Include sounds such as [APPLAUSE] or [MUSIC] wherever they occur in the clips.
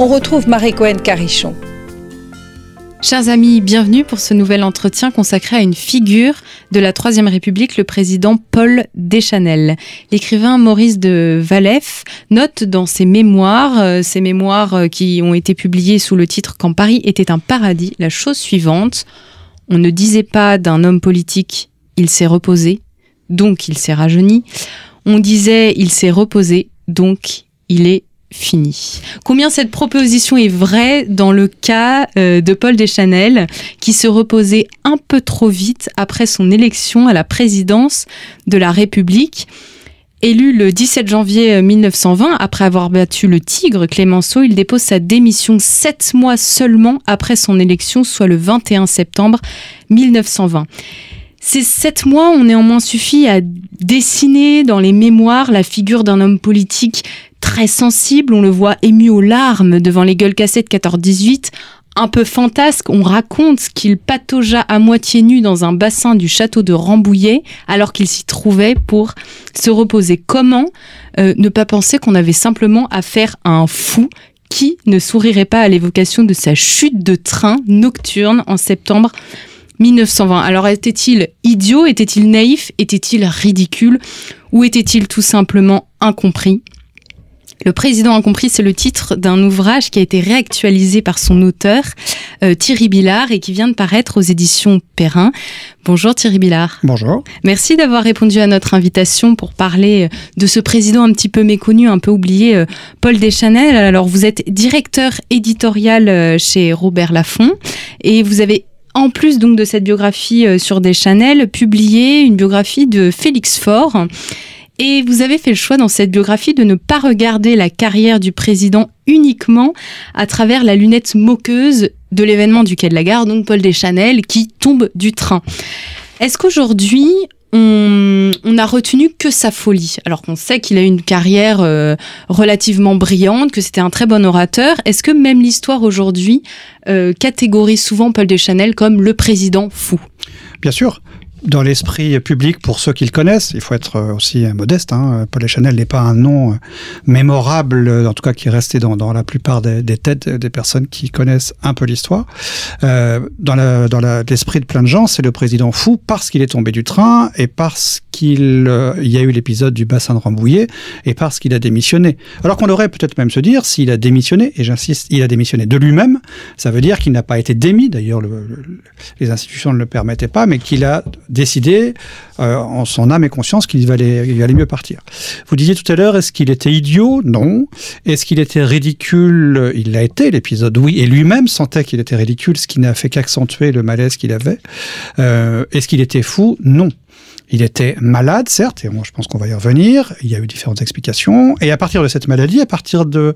On retrouve Marie Cohen Carichon. Chers amis, bienvenue pour ce nouvel entretien consacré à une figure de la Troisième République, le président Paul Deschanel. L'écrivain Maurice de Valef note dans ses mémoires, euh, ses mémoires euh, qui ont été publiées sous le titre Quand Paris était un paradis, la chose suivante. On ne disait pas d'un homme politique, il s'est reposé, donc il s'est rajeuni. On disait, il s'est reposé, donc il est fini. Combien cette proposition est vraie dans le cas euh, de Paul Deschanel, qui se reposait un peu trop vite après son élection à la présidence de la République? Élu le 17 janvier 1920, euh, après avoir battu le Tigre, Clémenceau, il dépose sa démission sept mois seulement après son élection, soit le 21 septembre 1920. Ces sept mois ont néanmoins suffi à dessiner dans les mémoires la figure d'un homme politique très sensible, on le voit ému aux larmes devant les gueules cassées de 14-18, un peu fantasque, on raconte qu'il pataugea à moitié nu dans un bassin du château de Rambouillet alors qu'il s'y trouvait pour se reposer. Comment euh, ne pas penser qu'on avait simplement affaire à un fou qui ne sourirait pas à l'évocation de sa chute de train nocturne en septembre 1920. Alors était-il idiot? Était-il naïf? Était-il ridicule? Ou était-il tout simplement incompris? Le président incompris, c'est le titre d'un ouvrage qui a été réactualisé par son auteur, euh, Thierry Billard, et qui vient de paraître aux éditions Perrin. Bonjour Thierry Billard. Bonjour. Merci d'avoir répondu à notre invitation pour parler euh, de ce président un petit peu méconnu, un peu oublié, euh, Paul Deschanel. Alors vous êtes directeur éditorial chez Robert Laffont et vous avez en plus donc de cette biographie sur Deschanel, publié une biographie de Félix Faure et vous avez fait le choix dans cette biographie de ne pas regarder la carrière du président uniquement à travers la lunette moqueuse de l'événement du Quai de la Gare, donc Paul Deschanel, qui tombe du train. Est-ce qu'aujourd'hui, on, a retenu que sa folie, alors qu'on sait qu'il a eu une carrière euh, relativement brillante, que c'était un très bon orateur? Est-ce que même l'histoire aujourd'hui euh, catégorise souvent Paul Deschanel comme le président fou? Bien sûr dans l'esprit public pour ceux qui le connaissent. Il faut être euh, aussi modeste. Hein. Paul Chanel n'est pas un nom euh, mémorable, en tout cas qui est resté dans, la plupart des, têtes des personnes qui connaissent un peu l'histoire. Euh, dans l'esprit de plein de gens, c'est le président fou parce qu'il est tombé du train et parce qu'il euh, y a eu l'épisode du bassin de Rambouillet et parce qu'il a démissionné. Alors qu'on aurait peut-être même se dire, s'il a démissionné, et j'insiste, il a démissionné de lui-même, ça veut dire qu'il n'a pas été démis, d'ailleurs les institutions ne le permettaient pas, mais qu'il a décidé euh, en son âme et conscience qu'il valait, il allait mieux partir. Vous disiez tout à l'heure, est-ce qu'il était idiot? Non. Est-ce qu'il était ridicule? Il l'a été, l'épisode, oui. Et lui-même sentait qu'il était ridicule, ce qui n'a fait qu'accentuer le malaise qu'il avait. Euh, est-ce qu'il était fou? Non. Il était malade, certes, et moi je pense qu'on va y revenir. Il y a eu différentes explications. Et à partir de cette maladie, à partir de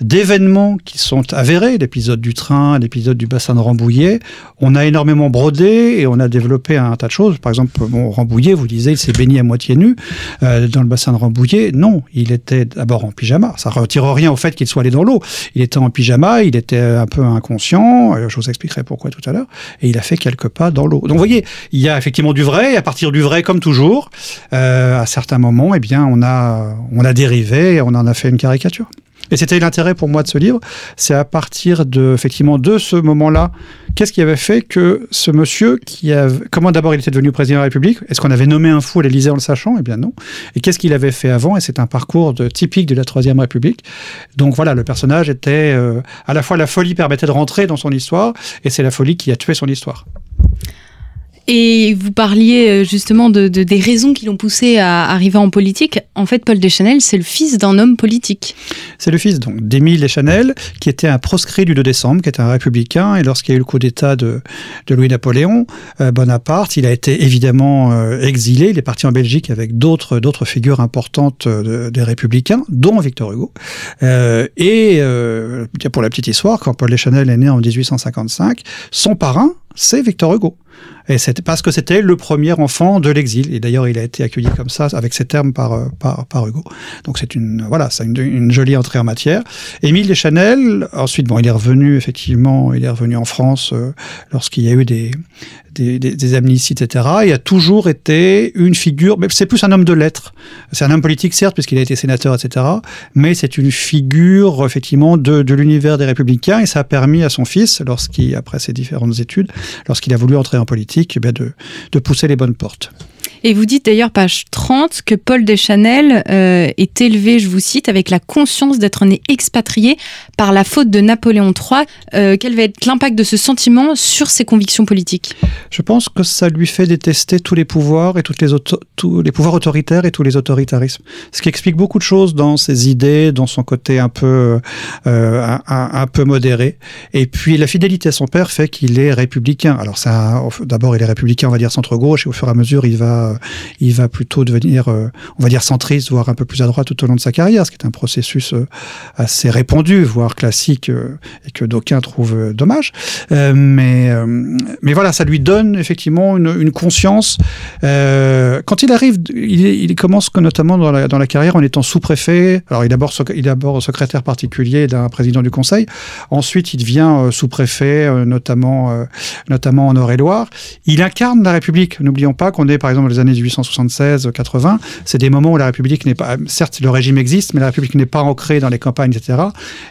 d'événements qui sont avérés, l'épisode du train, l'épisode du bassin de Rambouillet, on a énormément brodé et on a développé un tas de choses. Par exemple, bon, Rambouillet, vous disiez, il s'est baigné à moitié nu euh, dans le bassin de Rambouillet. Non, il était d'abord en pyjama. Ça retire rien au fait qu'il soit allé dans l'eau. Il était en pyjama, il était un peu inconscient. Euh, je vous expliquerai pourquoi tout à l'heure. Et il a fait quelques pas dans l'eau. Donc, vous voyez, il y a effectivement du vrai. Et à partir du vrai, toujours, euh, à certains moments, eh bien, on a, on a dérivé et on en a fait une caricature. Et c'était l'intérêt pour moi de ce livre, c'est à partir de effectivement de ce moment-là, qu'est-ce qui avait fait que ce monsieur qui a, comment d'abord il était devenu président de la République Est-ce qu'on avait nommé un fou à l'Élysée en le sachant? Eh bien non. Et qu'est-ce qu'il avait fait avant? Et c'est un parcours de, typique de la Troisième République. Donc voilà, le personnage était euh, à la fois la folie permettait de rentrer dans son histoire, et c'est la folie qui a tué son histoire. Et vous parliez euh, justement de, des raisons qui l'ont poussé à arriver en politique. En fait, Paul Deschanel, c'est le fils d'un homme politique. C'est le fils donc d'Émile Deschanel, qui était un proscrit du 2 décembre, qui était un républicain. Et lorsqu'il y a eu le coup d'État de, Louis-Napoléon euh, Bonaparte, il a été évidemment euh, exilé. Il est parti en Belgique avec d'autres figures importantes des républicains, dont Victor Hugo. et pour la petite histoire, quand Paul Deschanel est né en 1855, son parrain, c'est Victor Hugo. Et c'était parce que c'était le premier enfant de l'exil. Et d'ailleurs, il a été accueilli comme ça, avec ces termes par, euh, par, par Hugo. Donc c'est une, voilà, c'est une, jolie entrée en matière. Émile Deschanel, ensuite, bon, il est revenu, effectivement, il est revenu en France euh, lorsqu'il y a eu des, des, des, des, amnisties, etc. Il a toujours été une figure, mais c'est plus un homme de lettres. C'est un homme politique, certes, puisqu'il a été sénateur, etc. Mais c'est une figure, effectivement, de, de l'univers des républicains. Et ça a permis à son fils, lorsqu'il, après ses différentes études, lorsqu'il a voulu entrer en politique, eh de, de pousser les bonnes portes. Et vous dites d'ailleurs, page 30, que Paul Deschanel euh, est élevé, je vous cite, avec la conscience d'être né expatrié par la faute de Napoléon III. Euh, quel va être l'impact de ce sentiment sur ses convictions politiques? Je pense que ça lui fait détester tous les pouvoirs et toutes les tous les pouvoirs autoritaires et tous les autoritarismes. Ce qui explique beaucoup de choses dans ses idées, dans son côté un peu euh, un, peu modéré. Et puis la fidélité à son père fait qu'il est républicain. Alors d'abord il est républicain, on va dire centre gauche, et au fur et à mesure il va il va plutôt devenir, euh, on va dire, centriste, voire un peu plus à droite tout au long de sa carrière, ce qui est un processus euh, assez répandu, voire classique, euh, et que d'aucuns trouvent dommage. mais, mais voilà, ça lui donne effectivement une, conscience. quand il arrive, il, commence notamment dans la, carrière en étant sous-préfet. Alors, il est d'abord secrétaire particulier d'un président du Conseil. Ensuite, il devient sous-préfet, notamment, notamment en Eure-et-Loire. Il incarne la République. N'oublions pas qu'on est, par exemple, les années 1876-80, c'est des moments où la République n'est pas, certes le régime existe, mais la République n'est pas ancrée dans les campagnes, etc.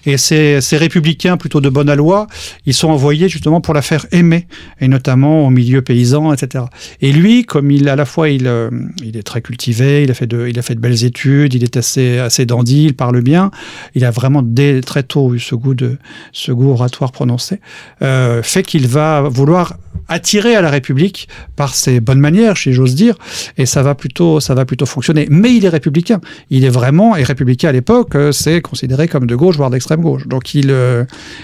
Et ces, républicains plutôt de bonne loi, ils sont envoyés justement pour la faire aimer, et notamment au milieu paysan, etc. Et lui, comme il à la fois il, euh, il est très cultivé, il a fait de, il a fait de belles études, il est assez assez dandy, il parle bien, il a vraiment dès très tôt eu ce goût de ce goût oratoire prononcé, euh, fait qu'il va vouloir attirer à la République par ses bonnes manières, si j'ose dire, et ça va plutôt, ça va plutôt fonctionner. Mais il est républicain. Il est vraiment, et républicain à l'époque, euh, c'est considéré comme de gauche, voire d'extrême gauche. Donc il, euh,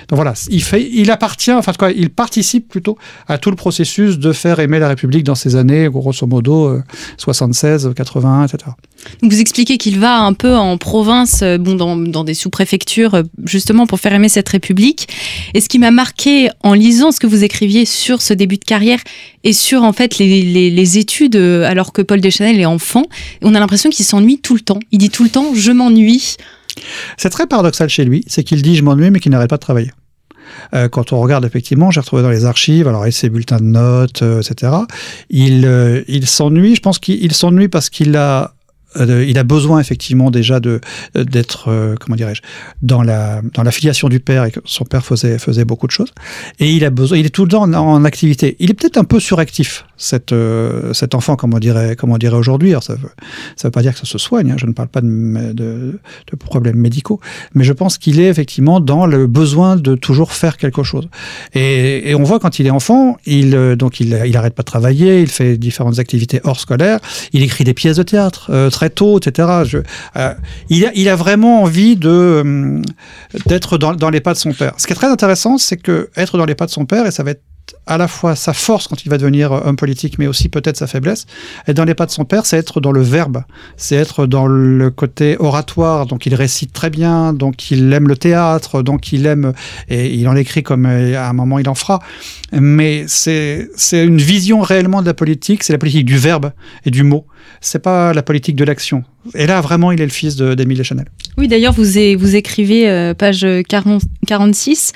donc voilà, il fait, il appartient, enfin quoi, il participe plutôt à tout le processus de faire aimer la République dans ces années, grosso modo, 76, 81, etc. Vous expliquez qu'il va un peu en province, euh, bon, dans, des sous-préfectures, justement pour faire aimer cette République. Et ce qui m'a marqué en lisant ce que vous écriviez sur ce début de carrière et sur en fait les, études, euh, alors que Paul Deschanel est enfant, on a l'impression qu'il s'ennuie tout le temps. Il dit tout le temps je m'ennuie. C'est très paradoxal chez lui, c'est qu'il dit je m'ennuie mais qu'il n'arrête pas de travailler. Euh, quand on regarde effectivement, j'ai retrouvé dans les archives, alors et ses bulletins de notes, euh, etc. Euh, il s'ennuie. Je pense qu'il s'ennuie parce qu'il a euh, il a besoin effectivement déjà de euh, d'être euh, comment dirais-je dans la dans la filiation du père et que son père faisait faisait beaucoup de choses. Et il a besoin il est tout le temps en, activité. Il est peut-être un peu suractif cet cet enfant comme on dirait comme on dirait aujourd'hui. Ça veut ça veut pas dire que ça se soigne hein, je ne parle pas de, de, problèmes médicaux. Mais je pense qu'il est effectivement dans le besoin de toujours faire quelque chose. Et, on voit quand il est enfant il donc il il arrête pas de travailler il fait différentes activités hors scolaires. Il écrit des pièces de théâtre très tôt, etc. Euh, il, a, il a vraiment envie de euh, d'être dans, dans les pas de son père. Ce qui est très intéressant, c'est que être dans les pas de son père, et ça va être à la fois sa force quand il va devenir homme politique, mais aussi peut-être sa faiblesse. Être dans les pas de son père, c'est être dans le verbe, c'est être dans le côté oratoire. Donc il récite très bien, donc il aime le théâtre, donc il aime et il en écrit comme euh, à un moment il en fera. Mais c'est une vision réellement de la politique, c'est la politique du verbe et du mot. C'est pas la politique de l'action. Et là, vraiment, il est le fils d'Émile Deschanel. Oui, d'ailleurs, vous, vous écrivez, euh, page 40, 46,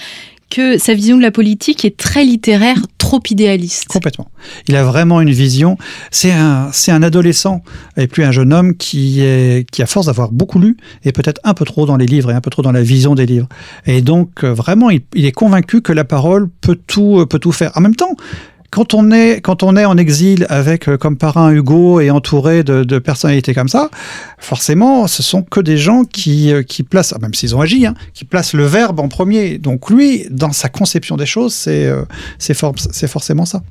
que sa vision de la politique est très littéraire, trop idéaliste. Complètement. Il a vraiment une vision. C'est un, adolescent et plus un jeune homme qui est, qui à force d'avoir beaucoup lu et peut-être un peu trop dans les livres et un peu trop dans la vision des livres. Et donc euh, vraiment, il, il est convaincu que la parole peut tout, euh, peut tout faire. En même temps, quand on est quand on est en exil avec euh, comme parrain Hugo et entouré de, personnalités comme ça, forcément, ce sont que des gens qui euh, qui placent, ah, même s'ils ont agi, hein, qui placent le verbe en premier. Donc lui, dans sa conception des choses, c'est euh, c'est forcément ça.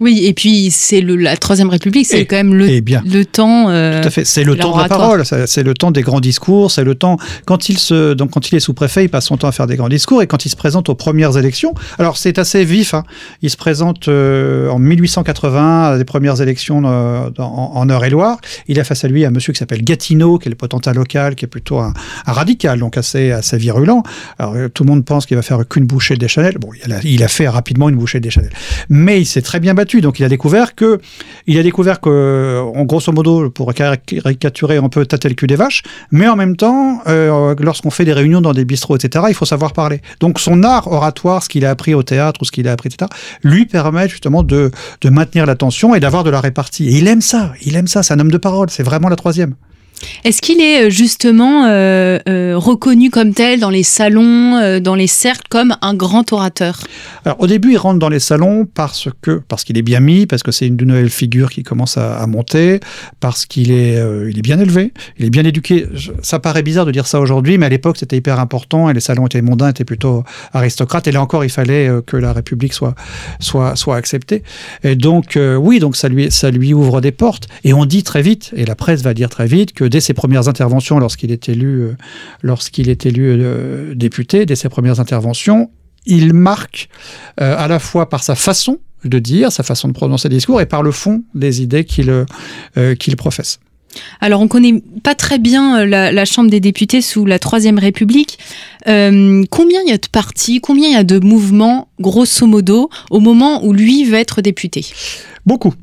Oui, et puis c'est la Troisième République, c'est quand même le, le temps. Euh, Tout à fait, c'est le temps de la parole, c'est le temps des grands discours, c'est le temps quand il se donc quand il est sous-préfet, il passe son temps à faire des grands discours et quand il se présente aux premières élections, alors c'est assez vif. Hein, il se présente euh, en 1880 à des premières élections euh, en, Eure-et-Loire. Il a face à lui un monsieur qui s'appelle Gatineau, qui est le potentat local, qui est plutôt un, radical, donc assez assez virulent. Alors tout le monde pense qu'il va faire qu'une bouchée de Deschanel. Bon, il a, il a fait rapidement une bouchée de Deschanel, mais il s'est très bien battu donc il a découvert que, il a découvert que, en grosso modo, pour caricaturer, on peut tâter le cul des vaches, mais en même temps, euh, lorsqu'on fait des réunions dans des bistrots, etc., il faut savoir parler. Donc son art oratoire, ce qu'il a appris au théâtre ou ce qu'il a appris, etc., lui permet justement de, de maintenir l'attention et d'avoir de la répartie. Et il aime ça, il aime ça, c'est un homme de parole, c'est vraiment la troisième. Est-ce qu'il est euh, justement euh, euh, reconnu comme tel dans les salons, dans les cercles, comme un grand orateur? Alors au début, il rentre dans les salons parce que parce qu'il est bien mis, parce que c'est une nouvelle figure qui commence à, monter, parce qu'il est il est bien élevé, il est bien éduqué. ça paraît bizarre de dire ça aujourd'hui, mais à l'époque c'était hyper important et les salons étaient mondains, étaient plutôt aristocrates. Et là encore, il fallait que la République soit soit soit acceptée. Et donc oui, donc ça lui ça lui ouvre des portes. Et on dit très vite, et la presse va dire très vite que dès ses premières interventions, lorsqu'il est élu, euh, lorsqu'il est élu euh, député, dès ses premières interventions, il marque euh, à la fois par sa façon de dire, sa façon de prononcer des discours, et par le fond des idées qu'il qu'il professe. Alors, on connaît pas très bien la, Chambre des députés sous la Troisième République. combien il y a de partis, combien il y a de mouvements, grosso modo, au moment où lui va être député? Beaucoup.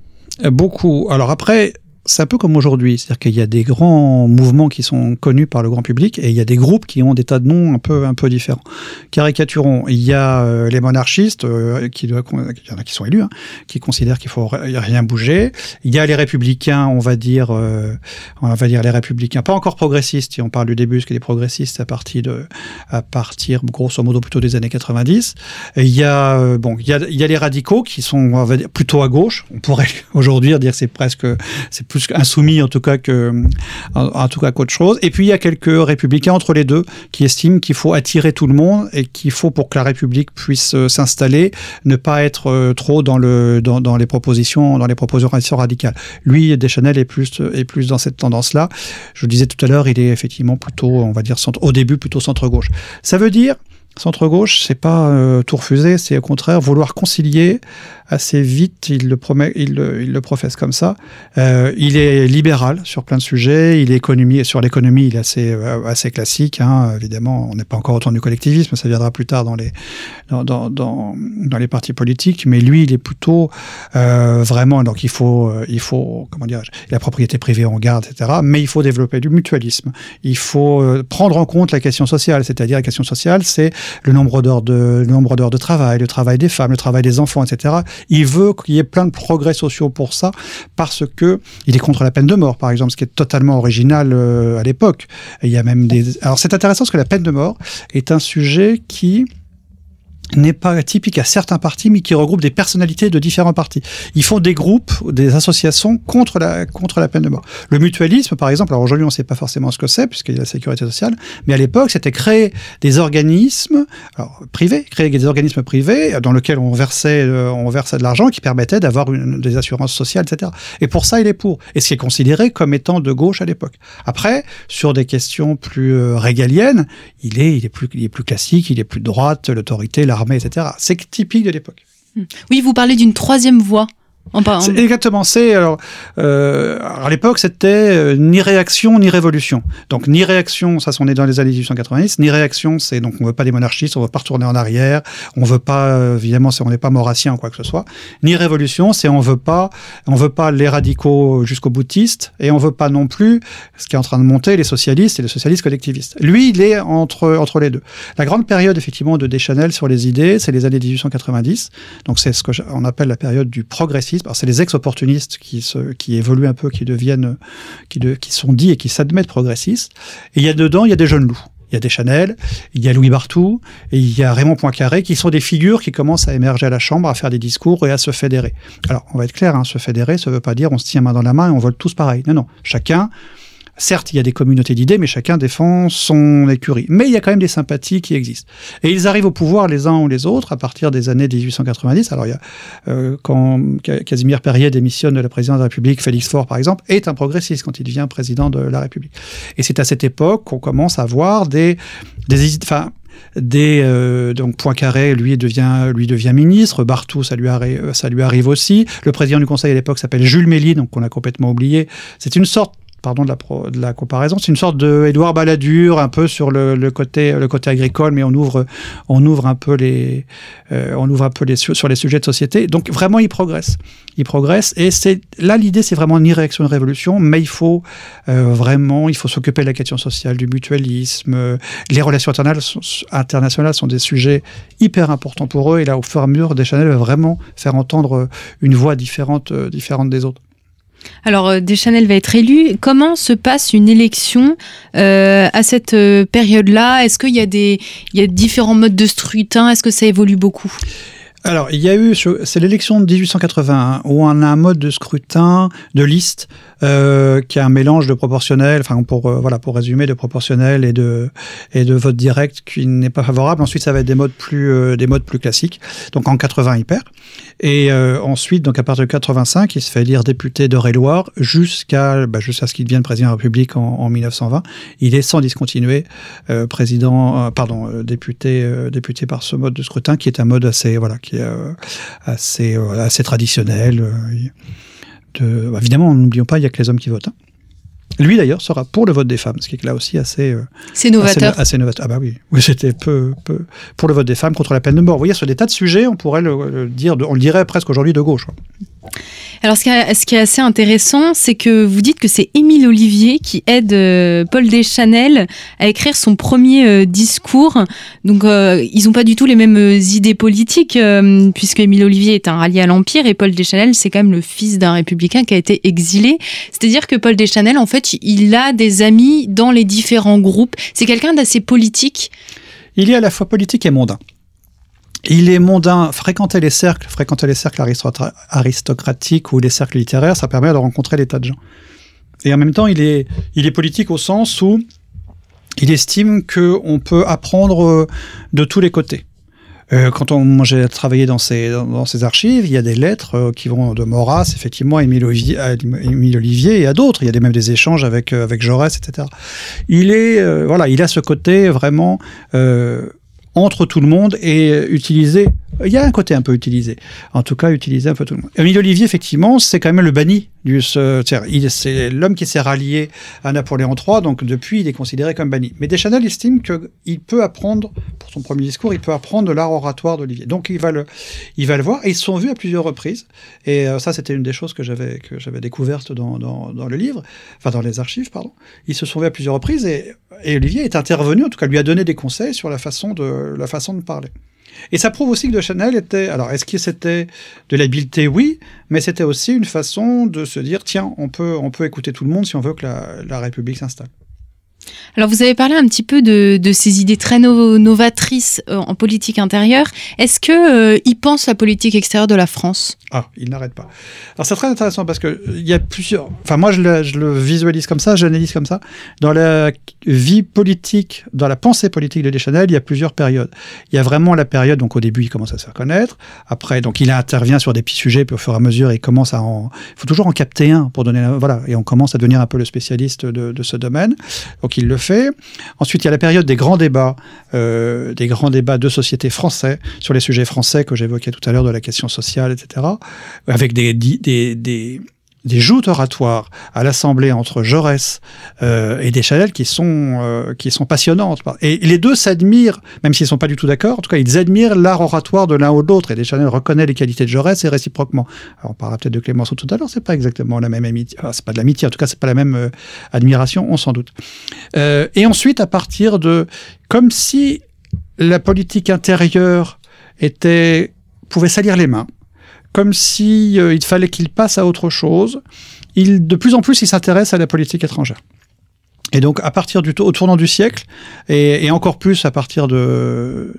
Beaucoup. Alors après, c'est un peu comme aujourd'hui, c'est-à-dire qu'il y a des grands mouvements qui sont connus par le grand public et il y a des groupes qui ont des tas de noms un peu un peu différents. Caricaturons, il y a euh, les monarchistes euh, qui il y en a qui sont élus, hein, qui considèrent qu'il faut rien bouger. Il y a les républicains, on va dire, euh, on va dire les républicains, pas encore progressistes. Si on parle du début, ce qui est progressistes à partir de, à partir grosso modo plutôt des années 90. il y a bon, il y a, il y a les radicaux qui sont on va dire plutôt à gauche. On pourrait [LAUGHS] aujourd'hui dire c'est presque c'est plus insoumis en tout cas que tout cas qu'autre chose. Et puis il y a quelques républicains entre les deux qui estiment qu'il faut attirer tout le monde et qu'il faut pour que la République puisse euh, s'installer, ne pas être euh, trop dans le dans, les propositions dans les propositions radicales. Lui, Deschanel est plus est plus dans cette tendance-là. Je vous disais tout à l'heure, il est effectivement plutôt, on va dire au début plutôt centre gauche. Ça veut dire Centre-gauche, c'est pas euh, tout refuser, c'est au contraire vouloir concilier assez vite. Il le promet, il il le professe comme ça. Euh, il est libéral sur plein de sujets. Il est économie sur l'économie, il est assez euh, assez classique. Hein. Évidemment, on n'est pas encore autant du collectivisme, ça viendra plus tard dans les dans, dans, dans, dans les partis politiques. Mais lui, il est plutôt euh, vraiment. Donc il faut il faut comment dire la propriété privée en garde, etc. Mais il faut développer du mutualisme. Il faut prendre en compte la question sociale, c'est-à-dire la question sociale, c'est le nombre d'heures de, nombre d'heures de travail, le travail des femmes, le travail des enfants, etc. Il veut qu'il y ait plein de progrès sociaux pour ça, parce que il est contre la peine de mort, par exemple, ce qui est totalement original euh, à l'époque. Il y a même des. Alors c'est intéressant parce que la peine de mort est un sujet qui n'est pas typique à certains partis, mais qui regroupe des personnalités de différents partis. Ils font des groupes, des associations contre la, contre la peine de mort. Le mutualisme, par exemple, alors aujourd'hui on ne sait pas forcément ce que c'est, puisqu'il y a la sécurité sociale, mais à l'époque c'était créer des organismes alors, privés, créer des organismes privés dans lesquels on versait, euh, on versait de l'argent qui permettait d'avoir des assurances sociales, etc. Et pour ça, il est pour. Et ce qui est considéré comme étant de gauche à l'époque. Après, sur des questions plus euh, régaliennes, il est, il est plus, il est plus classique, il est plus de droite, l'autorité, etc. C'est typique de l'époque. Oui, vous parlez d'une troisième voie. C'est exactement. C'est alors, euh, à l'époque, c'était euh, ni réaction ni révolution. Donc ni réaction, ça, on est dans les années 1890. Ni réaction, c'est donc on veut pas des monarchistes, on veut pas retourner en arrière, on veut pas euh, évidemment, on n'est pas maurassien ou quoi que ce soit. Ni révolution, c'est on veut pas, on veut pas les radicaux jusqu'au boutistes et on veut pas non plus ce qui est en train de monter les socialistes et les socialistes collectivistes. Lui, il est entre entre les deux. La grande période effectivement de Deschanel sur les idées, c'est les années 1890. Donc c'est ce qu'on appelle la période du progressisme c'est les ex-opportunistes qui, évoluent un peu, qui deviennent, qui, sont dits et qui s'admettent progressistes. Et il y a dedans, il y a des jeunes loups. Il y a des Chanel, il y a Louis Bartou, et il y a Raymond Poincaré, qui sont des figures qui commencent à émerger à la Chambre, à faire des discours et à se fédérer. Alors, on va être clair, hein, se fédérer, ça ne veut pas dire on se tient main dans la main et on vole tous pareil. Non, non. Chacun Certes, il y a des communautés d'idées, mais chacun défend son écurie. Mais il y a quand même des sympathies qui existent. Et ils arrivent au pouvoir les uns ou les autres à partir des années 1890. Alors, il y a, euh, quand Casimir Perrier démissionne de la présidence de la République, Félix Faure, par exemple, est un progressiste quand il devient président de la République. Et c'est à cette époque qu'on commence à voir des, des, enfin, des euh, donc Poincaré lui devient lui devient ministre Bartou ça lui ça lui arrive aussi le président du conseil à l'époque s'appelle Jules Méline donc on a complètement oublié c'est une sorte pardon de la, comparaison. C'est une sorte de Édouard Balladur, un peu sur le, le, côté, le côté agricole, mais on ouvre, on ouvre un peu les, euh, on ouvre un peu les, sur les sujets de société. Donc vraiment, il progresse. Il progresse. Et c'est là l'idée, c'est vraiment ni réaction ni révolution, mais il faut euh, vraiment, il faut s'occuper de la question sociale, du mutualisme. Les relations internationales sont des sujets hyper importants pour eux. Et là, au fur et à mesure, Deschanel va vraiment faire entendre une voix différente, euh, différente des autres. Alors, euh, Deschanel va être élu. Comment se passe une élection euh, à cette euh, période-là? Est-ce qu'il y, a y a différents modes de scrutin? Est-ce que ça évolue beaucoup? Alors, il y a eu, c'est l'élection de 1881 où on a un mode de scrutin de liste euh, qui est un mélange de proportionnel, enfin pour euh, voilà pour résumer, de proportionnel et de et de vote direct qui n'est pas favorable. Ensuite, ça va être des modes plus euh, des modes plus classiques. Donc en 80, il perd. Et euh, ensuite, donc à partir de 85, il se fait élire député d'Eure-et-Loire jusqu'à bah, jusqu'à ce qu'il devienne président de la République en, en 1920. Il est sans discontinuer président, pardon, député député par ce mode de scrutin qui est un mode assez voilà qui euh, assez, euh, assez traditionnel. Euh, de, bah, évidemment, n'oublions pas, il n'y a que les hommes qui votent. Hein. Lui d'ailleurs sera pour le vote des femmes, ce qui est là aussi assez. c'est novateur. Assez, novateur. Ah bah oui, oui c'était peu, peu pour le vote des femmes contre la peine de mort. Vous voyez, sur des tas de sujets, on pourrait le, dire, on le dirait presque aujourd'hui de gauche. Alors, ce qui, est, assez intéressant, c'est que vous dites que c'est Émile Olivier qui aide euh, Paul Deschanel à écrire son premier euh, discours. Donc, euh, ils n'ont pas du tout les mêmes idées politiques, puisque Émile Olivier est un rallié à l'Empire et Paul Deschanel, c'est quand même le fils d'un républicain qui a été exilé. C'est-à-dire que Paul Deschanel, en fait, il a des amis dans les différents groupes. C'est quelqu'un d'assez politique. Il est à la fois politique et mondain. Il est mondain, fréquenter les cercles, fréquenter les cercles aristocratiques ou les cercles littéraires, ça permet de rencontrer des tas de gens. Et en même temps, il est, il est politique au sens où il estime qu'on peut apprendre euh, de tous les côtés. Euh, quand on, j'ai travaillé dans ces, dans ces archives, il y a des lettres euh, qui vont de Maurras, effectivement, Olivier, Émile Olivier et à d'autres. Il y a des, même des échanges avec, avec Jaurès, etc. Il est, voilà, il a ce côté vraiment entre tout le monde et utiliser. Il y a un côté un peu utilisé. En tout cas, utiliser un peu tout le monde. Émile Olivier, effectivement, c'est quand même le banni c'est l'homme qui s'est rallié à Napoléon III, donc depuis, il est considéré comme banni. Mais Deschanel estime qu'il peut apprendre, pour son premier discours, il peut apprendre de l'art oratoire d'Olivier. Donc il va, le, il va le voir, et ils se sont vus à plusieurs reprises. Et euh, ça, c'était une des choses que j'avais découvertes dans, dans, dans, le livre, enfin dans les archives, pardon. Ils se sont vus à plusieurs reprises, et, et Olivier est intervenu, en tout cas lui a donné des conseils sur la façon de, la façon de parler. Et ça prouve aussi que de Chanel était. Alors, est-ce que c'était de l'habileté? Oui, mais c'était aussi une façon de se dire tiens, on peut, on peut écouter tout le monde si on veut que la, la République s'installe. Alors vous avez parlé un petit peu de, ces idées très novatrices euh, en politique intérieure. Est-ce que euh, il pense la politique extérieure de la France? Ah, il n'arrête pas. Alors c'est très intéressant parce que il y a plusieurs. Enfin moi je le, visualise comme ça, j'analyse comme ça. Dans la vie politique, dans la pensée politique de Deschanel, il y a plusieurs périodes. Il y a vraiment la période donc au début il commence à se faire connaître. Après donc il intervient sur des petits sujets puis au fur et à mesure il commence à en. Il faut toujours en capter un pour donner voilà et on commence à devenir un peu le spécialiste de, de ce domaine. Donc il le fait. Ensuite, il y a la période des grands débats, euh, des grands débats de société français sur les sujets français que j'évoquais tout à l'heure de la question sociale, etc. Avec des, des, des des joutes oratoires à l'Assemblée entre Jaurès euh, et Deschanel qui sont euh, qui sont passionnantes. Et les deux s'admirent, même s'ils sont pas du tout d'accord. En tout cas, ils admirent l'art oratoire de l'un ou de l'autre. Et Deschanel reconnaît les qualités de Jaurès et réciproquement. Alors, on parlera peut-être de Clémenceau tout à l'heure. C'est pas exactement la même amitié. c'est pas de l'amitié. En tout cas, c'est pas la même euh, admiration. On s'en doute. Euh, et ensuite, à partir de comme si la politique intérieure était pouvait salir les mains comme si euh, il fallait qu'il passe à autre chose. Il, de plus en plus, il s'intéresse à la politique étrangère. Et donc, à partir du au tournant du siècle, et, encore plus à partir de,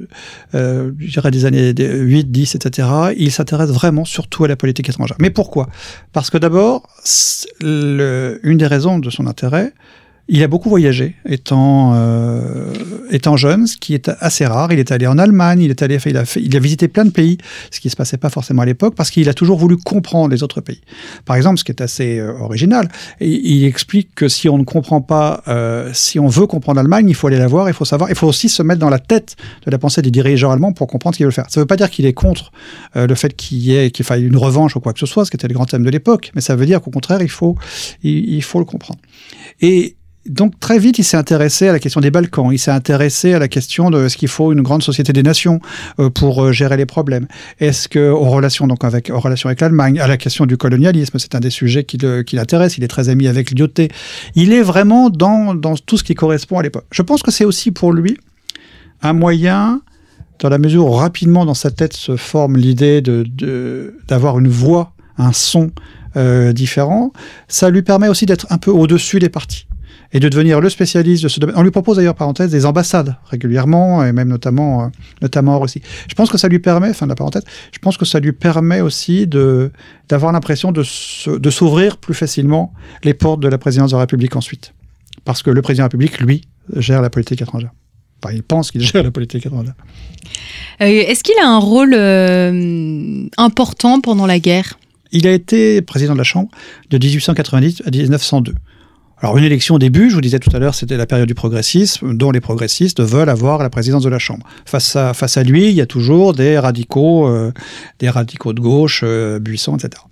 euh, je dirais des années 8, 10, etc., il s'intéresse vraiment surtout à la politique étrangère. Mais pourquoi? Parce que d'abord, une des raisons de son intérêt, Il a beaucoup voyagé étant, euh, étant jeune, ce qui est assez rare. Il est allé en Allemagne, il, est allé, il, a visité plein de pays, ce qui ne se passait pas forcément à l'époque, parce qu'il a toujours voulu comprendre les autres pays. Par exemple, ce qui est assez euh, original, il, explique que si on ne comprend pas, euh, si on veut comprendre l'Allemagne, il faut aller la voir, il faut savoir, il faut aussi se mettre dans la tête de la pensée des dirigeants allemands pour comprendre ce qu'ils veulent faire. Ça ne veut pas dire qu'il est contre euh, le fait qu'il y ait qu'il faille une revanche ou quoi que ce soit, ce qui était le grand thème de l'époque, mais ça veut dire qu'au contraire, il faut, il faut le comprendre. Et donc très vite, il s'est intéressé à la question des Balkans, il s'est intéressé à la question de ce qu'il faut une grande société des nations euh, pour euh, gérer les problèmes. Est-ce que aux relations donc avec aux relations avec l'Allemagne, à la question du colonialisme, c'est un des sujets qui, l'intéresse. Il est très ami avec Lyoté. Il est vraiment dans, dans tout ce qui correspond à l'époque. Je pense que c'est aussi pour lui un moyen dans la mesure où rapidement dans sa tête se forme l'idée de d'avoir une voix, un son euh, différent, ça lui permet aussi d'être un peu au-dessus des partis et de devenir le spécialiste de ce domaine. On lui propose d'ailleurs, parenthèse, des ambassades régulièrement, et même notamment, euh, notamment en Russie. Je pense que ça lui permet, fin de la parenthèse, je pense que ça lui permet aussi de, d'avoir l'impression de, de s'ouvrir plus facilement les portes de la présidence de la République ensuite. Parce que le président de la République, lui, gère la politique étrangère. Enfin, il pense qu'il gère la politique étrangère. Euh, est-ce qu'il a un rôle euh, important pendant la guerre? Il a été président de la Chambre de 1890 à 1902. Alors une élection au début, je vous disais tout à l'heure, c'était la période du progressisme, dont les progressistes veulent avoir la présidence de la Chambre. Face à, lui, il y a toujours des radicaux, euh, des radicaux de gauche, euh, Buisson, etc.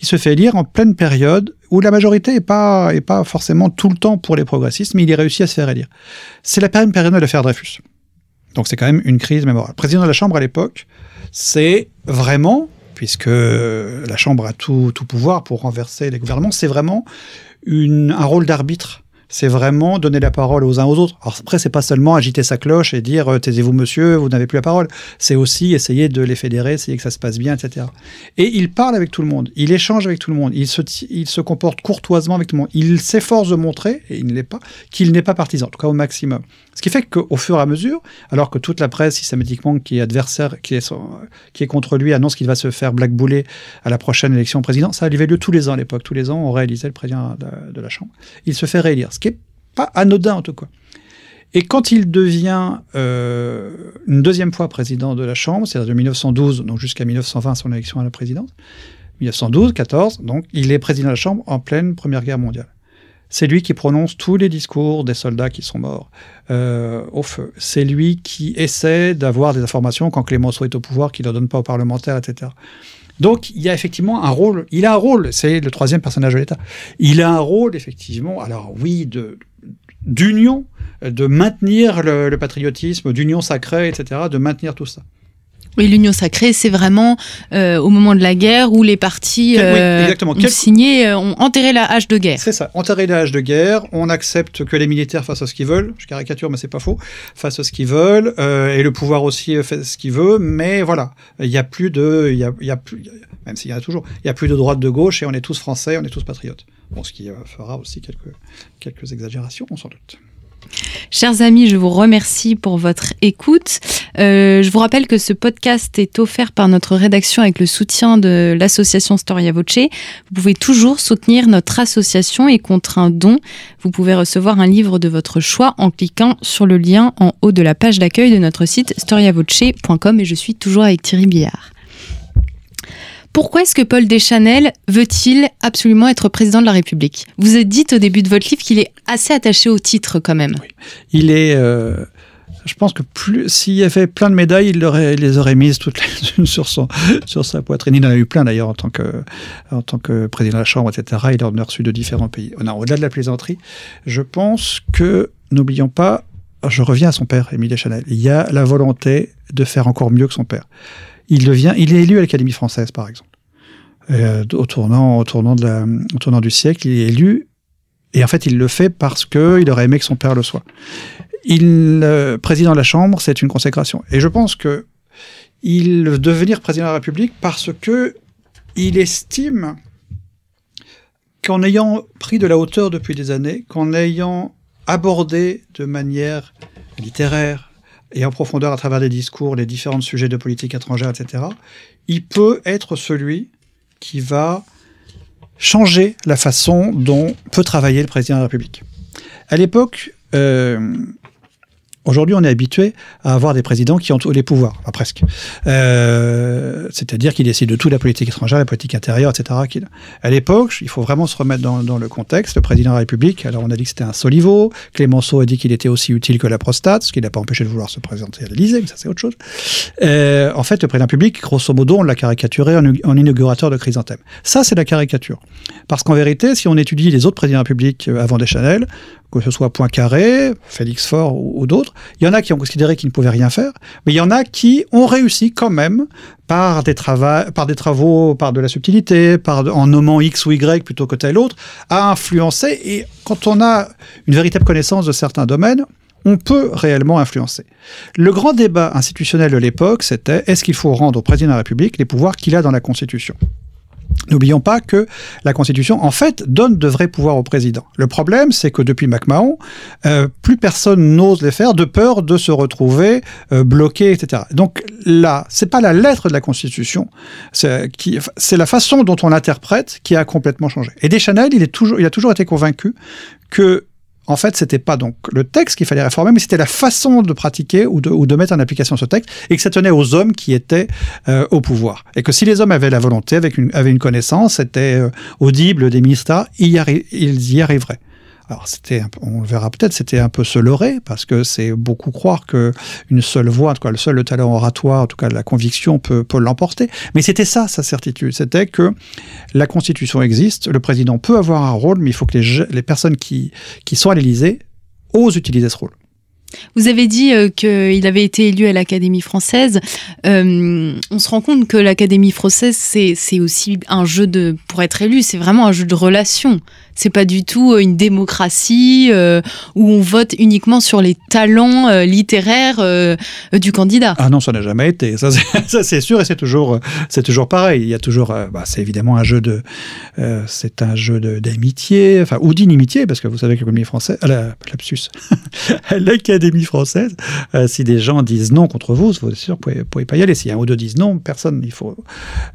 Il se fait élire en pleine période où la majorité n'est pas, est pas forcément tout le temps pour les progressistes, mais il est réussi à se faire élire. C'est la période de l'affaire Dreyfus. Donc c'est quand même une crise mémorable. Président de la Chambre à l'époque, c'est vraiment, puisque la Chambre a tout, tout pouvoir pour renverser les gouvernements, c'est vraiment un rôle d'arbitre c'est vraiment donner la parole aux uns aux autres. Alors après, c'est pas seulement agiter sa cloche et dire euh, taisez-vous monsieur, vous n'avez plus la parole. C'est aussi essayer de les fédérer, essayer que ça se passe bien, etc. Et il parle avec tout le monde, il échange avec tout le monde, il se, il se comporte courtoisement avec tout le monde. Il s'efforce de montrer, et il ne l'est pas, qu'il n'est pas partisan, en tout cas au maximum. Ce qui fait qu'au fur et à mesure, alors que toute la presse systématiquement qui est adversaire, qui est, qui contre lui, annonce qu'il va se faire blackbouler à la prochaine élection présidentielle, ça avait lieu tous les ans à l'époque. Tous les ans, on réalisait le président de, la Chambre. Il se fait réélire pas anodin en tout cas. Et quand il devient euh, une deuxième fois président de la Chambre, c'est-à-dire de 1912 donc jusqu'à 1920 son élection à la présidence, 1912, 14, donc il est président de la Chambre en pleine Première Guerre mondiale. C'est lui qui prononce tous les discours des soldats qui sont morts euh, au feu. C'est lui qui essaie d'avoir des informations quand Clémenceau est au pouvoir, qu'il ne donne pas aux parlementaires, etc. Donc il y a effectivement un rôle, il a un rôle, c'est le troisième personnage de l'État. Il a un rôle effectivement, alors oui, de d'union, de maintenir le, patriotisme, d'union sacrée, etc., de maintenir tout ça. Oui, l'union sacrée, c'est vraiment euh, au moment de la guerre où les partis euh, ont signé, euh, ont enterré la hache de guerre. C'est ça, enterré la hache de guerre. On accepte que les militaires fassent ce qu'ils veulent. Je caricature, mais c'est pas faux. Fassent ce qu'ils veulent et le pouvoir aussi fait ce qu'il veut. Mais voilà, il n'y a plus de, il y a, y a plus, même s'il y en a toujours, il y a plus de droite de gauche et on est tous français, on est tous patriotes. Bon, ce qui fera aussi quelques quelques exagérations, on s'en doute. Chers amis, je vous remercie pour votre écoute. Euh, je vous rappelle que ce podcast est offert par notre rédaction avec le soutien de l'association Storia Voce. Vous pouvez toujours soutenir notre association et contre un don, vous pouvez recevoir un livre de votre choix en cliquant sur le lien en haut de la page d'accueil de notre site storiavoce.com et je suis toujours avec Thierry Billard. Pourquoi est-ce que Paul Deschanel veut-il absolument être président de la République? Vous avez dit au début de votre livre qu'il est assez attaché au titre quand même. Il est... Euh, je pense que s'il avait plein de médailles, il, les aurait mises toutes les [LAUGHS] sur, son, sur sa poitrine. Il en a eu plein d'ailleurs en, tant que, en tant que président de la Chambre, etc. Il en a reçu de différents pays. Au-delà de la plaisanterie, je pense que, n'oublions pas, je reviens à son père, Émile Deschanel. Il y a la volonté de faire encore mieux que son père il est élu à l'Académie française, par exemple. Euh, au, tournant, du siècle, il est élu, et en fait, il le fait parce qu'il aurait aimé que son père le soit. Il, président de la Chambre, c'est une consécration. Et je pense que il devenir président de la République parce que il estime qu'en ayant pris de la hauteur depuis des années, qu'en ayant abordé de manière littéraire, et en profondeur à travers des discours les différents sujets de politique étrangère, etc., il peut être celui qui va changer la façon dont peut travailler le président de la République. À l'époque, euh, Aujourd'hui, on est habitué à avoir des présidents qui ont tous les pouvoirs, enfin, presque. Euh, C'est-à-dire qu'ils décident de tout la politique étrangère, la politique intérieure, etc. À l'époque, il faut vraiment se remettre dans, le contexte. Le président de la République, alors on a dit que c'était un soliveau. Clémenceau a dit qu'il était aussi utile que la prostate, ce qui n'a pas empêché de vouloir se présenter à l'Élysée, mais ça c'est autre chose. Euh, en fait, le président République, grosso modo, on l'a caricaturé en, en, inaugurateur de chrysanthème. Ça, c'est la caricature. Parce qu'en vérité, si on étudie les autres présidents de la République euh, avant Deschanel, que ce soit Poincaré, Félix Faure ou, d'autres, il y en a qui ont considéré qu'ils ne pouvaient rien faire, mais il y en a qui ont réussi quand même par des, par des travaux, par de la subtilité, par en nommant X ou Y plutôt que tel autre, à influencer. Et quand on a une véritable connaissance de certains domaines, on peut réellement influencer. Le grand débat institutionnel de l'époque, c'était est-ce qu'il faut rendre au président de la République les pouvoirs qu'il a dans la Constitution? N'oublions pas que la Constitution, en fait, donne de vrais pouvoirs au président. Le problème, c'est que depuis MacMahon, euh, plus personne n'ose les faire de peur de se retrouver euh, bloqué, etc. Donc là, c'est pas la lettre de la Constitution, c'est la façon dont on l'interprète qui a complètement changé. Et Deschanel, il, est toujours, il a toujours été convaincu que en fait, c'était pas donc le texte qu'il fallait réformer, mais c'était la façon de pratiquer ou de, mettre en application ce texte, et que ça tenait aux hommes qui étaient euh, au pouvoir. Et que si les hommes avaient la volonté, avec une, avaient une connaissance, c'était euh, audible des ministres, ils y, ils y arriveraient. Alors c'était, on le verra peut-être, c'était un peu se leurrer parce que c'est beaucoup croire que une seule voix, en tout cas le seul le talent oratoire, en tout cas la conviction peut, l'emporter. Mais c'était ça sa certitude, c'était que la Constitution existe, le président peut avoir un rôle, mais il faut que les, personnes qui, qui sont à l'Élysée osent utiliser ce rôle. Vous avez dit euh, qu'il avait été élu à l'Académie française. Euh, on se rend compte que l'Académie française, c'est aussi un jeu de. Pour être élu, c'est vraiment un jeu de relations. C'est pas du tout euh, une démocratie euh, où on vote uniquement sur les talents euh, littéraires du candidat. Ah non, ça n'a jamais été. Ça, c'est [LAUGHS] sûr et c'est toujours, c'est toujours pareil. Il y a toujours, bah, c'est évidemment un jeu de, c'est un jeu d'amitié, enfin ou d'inimitié, parce que vous savez que [LAUGHS] l'Académie française, l'Académie française, si des gens disent non contre vous, vous sûr, vous pouvez, pouvez pas y aller. Si un ou deux disent non, personne, il faut.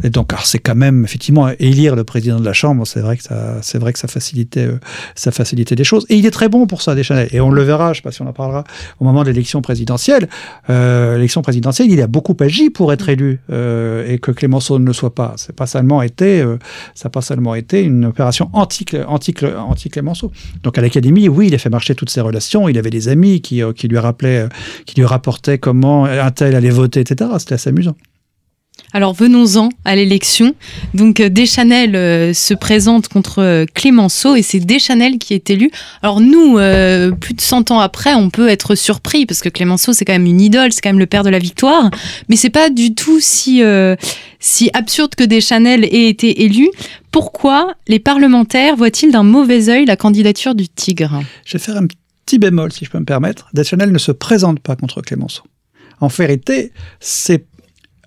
Et donc, c'est quand même effectivement élire le président de la Chambre. C'est vrai que c'est vrai que ça facilite facilitait, euh, ça facilitait des choses. Et il est très bon pour ça, Deschanel. Et on le verra, je ne sais pas si on en parlera au moment de l'élection présidentielle. Euh, l'élection présidentielle, il a beaucoup agi pour être élu euh, et que Clémenceau ne le soit pas. C'est pas seulement été, euh, ça n'a pas seulement été une opération anti, anti. Donc à l'Académie, oui, il a fait marcher toutes ses relations. Il avait des amis qui, qui lui rappelaient, qui lui rapportaient comment un tel allait voter, etc. C'était assez amusant. Alors venons-en à l'élection. Donc euh, Deschanel euh, se présente contre euh, Clémenceau et c'est Deschanel qui est élu. Alors nous, plus de 100 ans après, on peut être surpris parce que Clémenceau c'est quand même une idole, c'est quand même le père de la victoire, mais c'est pas du tout si si absurde que Deschanel ait été élu. Pourquoi les parlementaires voient-ils d'un mauvais œil la candidature du Tigre? Je vais faire un petit bémol si je peux me permettre. Deschanel ne se présente pas contre Clémenceau. En vérité, c'est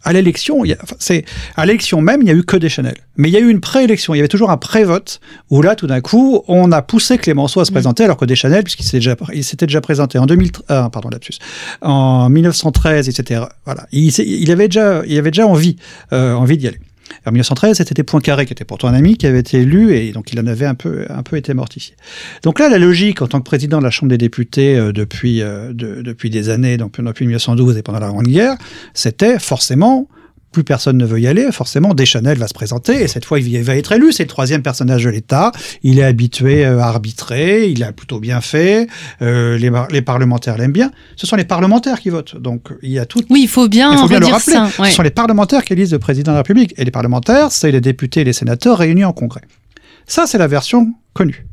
à l'élection, c'est à l'élection même, il n'y a eu que Deschanel. Mais il y a eu une préélection, il y avait toujours un pré-vote où là, tout d'un coup, on a poussé Clémenceau à se présenter, mmh. alors que Deschanel, puisqu'il s'était déjà, il s'était déjà présenté en 2000, euh, pardon, lapsus, en 1913, etc. Voilà, il, il avait déjà, il avait déjà envie, euh, envie d'y aller. En 1913, c'était Poincaré, qui était pourtant un ami, qui avait été élu, et donc il en avait un peu, un peu été mortifié. Donc là, la logique, en tant que président de la Chambre des députés euh, depuis, euh, de, depuis des années, donc depuis 1912 et pendant la Grande Guerre, c'était forcément plus personne ne veut y aller, forcément, Deschanel va se présenter, et cette fois, il va être élu. C'est le troisième personnage de l'État. Il est habitué euh, à arbitrer, il a plutôt bien fait, euh, les, les, parlementaires l'aiment bien. Ce sont les parlementaires qui votent. Donc, il y a tout. Oui, il faut bien, il faut bien le rappeler. Ça, ouais. Ce sont les parlementaires qui élisent le président de la République. Et les parlementaires, c'est les députés et les sénateurs réunis en congrès. Ça, c'est la version connue.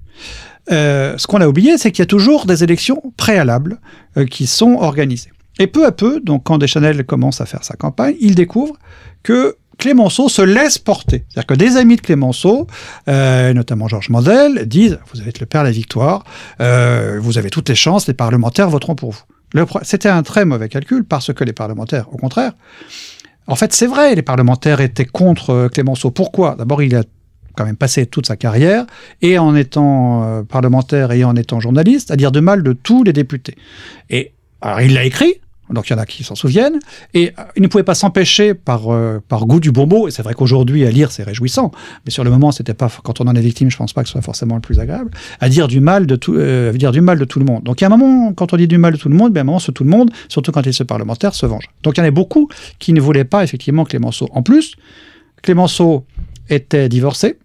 Euh, ce qu'on a oublié, c'est qu'il y a toujours des élections préalables euh, qui sont organisées. Et peu à peu, donc quand Deschanel commence à faire sa campagne, il découvre que Clémenceau se laisse porter. C'est-à-dire que des amis de Clémenceau, euh, notamment Georges Mandel, disent Vous êtes le père de la victoire, euh, vous avez toutes les chances, les parlementaires voteront pour vous. C'était un très mauvais calcul parce que les parlementaires, au contraire, en fait, c'est vrai, les parlementaires étaient contre Clémenceau. Pourquoi? D'abord, il a quand même passé toute sa carrière, et en étant euh, parlementaire et en étant journaliste, à dire de mal de tous les députés. Et alors, il l'a écrit, Donc il y en a qui s'en souviennent. Et euh, ils ne pouvaient pas s'empêcher par, euh, par goût du bon Et c'est vrai qu'aujourd'hui, à lire, c'est réjouissant. Mais sur le moment, c'était pas, quand on en est victime, je pense pas que ce soit forcément le plus agréable. À dire du mal de tout, euh, dire du mal de tout le monde. Donc il y a un moment, quand on dit du mal de tout le monde, bien, à un moment, ce tout le monde, surtout quand il se parlementaire, se venge. Donc il y en a beaucoup qui ne voulaient pas effectivement Clémenceau. En plus, Clémenceau était divorcé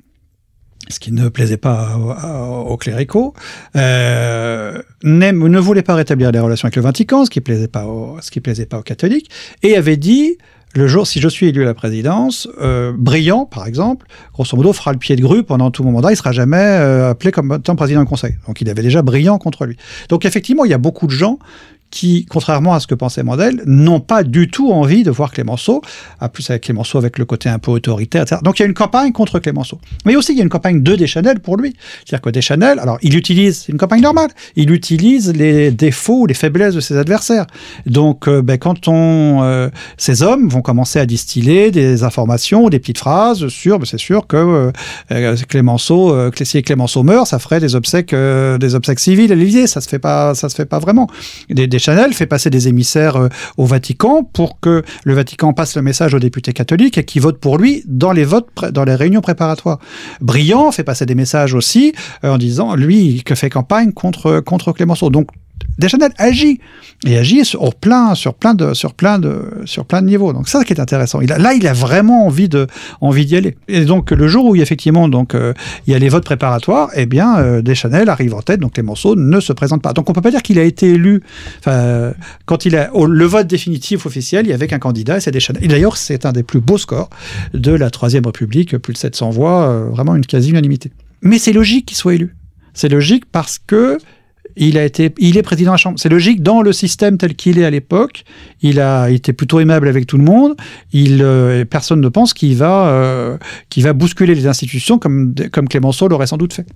ce qui ne plaisait pas aux, cléricaux, euh, ne voulait pas rétablir les relations avec le Vatican, ce qui plaisait pas plaisait pas aux catholiques, et avait dit le jour, si je suis élu à la présidence, euh, Brillant, par exemple, grosso modo, fera le pied de grue pendant tout mon mandat. Il sera jamais euh, appelé comme président du Conseil. Donc, il avait déjà Brillant contre lui. Donc, effectivement, il y a beaucoup de gens qui, contrairement à ce que pensait Mandel, n'ont pas du tout envie de voir Clémenceau, à plus avec Clémenceau avec le côté un peu autoritaire, etc. Donc il y a une campagne contre Clémenceau. Mais aussi il y a une campagne de Deschanel pour lui. C'est-à-dire que Deschanel, alors il utilise, c'est une campagne normale, il utilise les défauts les faiblesses de ses adversaires. Donc euh, ben, quand euh, ces hommes vont commencer à distiller des informations des petites phrases sur, ben, c'est sûr que euh, Clémenceau, si Clémenceau meurt, ça ferait des obsèques, des obsèques civiles à l'Élysée. Ça se fait pas, se fait pas vraiment. Des Chanel fait passer des émissaires euh, au Vatican pour que le Vatican passe le message aux députés catholiques et qui votent pour lui dans les votes, dans les réunions préparatoires. Brillant fait passer des messages aussi euh, en disant, lui, que fait campagne contre, contre Clémenceau. Deschanel agit et agit sur plein, sur plein de, sur plein de, sur plein de niveaux. Donc ça qui est intéressant. Il a, là, il a vraiment envie de, envie d'y aller. Et donc le jour où effectivement donc euh, il y a les votes préparatoires, eh bien euh, Deschanel arrive en tête. Donc Clémenceau ne se présente pas. Donc on peut pas dire qu'il a été élu. Enfin, quand il a le vote définitif officiel, il y avait qu'un candidat, c'est Deschanel. Et d'ailleurs, c'est un des plus beaux scores de la Troisième République, plus de 700 voix, euh, vraiment une quasi-unanimité. Mais c'est logique qu'il soit élu. C'est logique parce que il a été, il est président de la Chambre. C'est logique dans le système tel qu'il est à l'époque. Il a été plutôt aimable avec tout le monde. Il, euh, personne ne pense qu'il va, euh, va bousculer les institutions comme, comme Clémenceau l'aurait sans doute fait.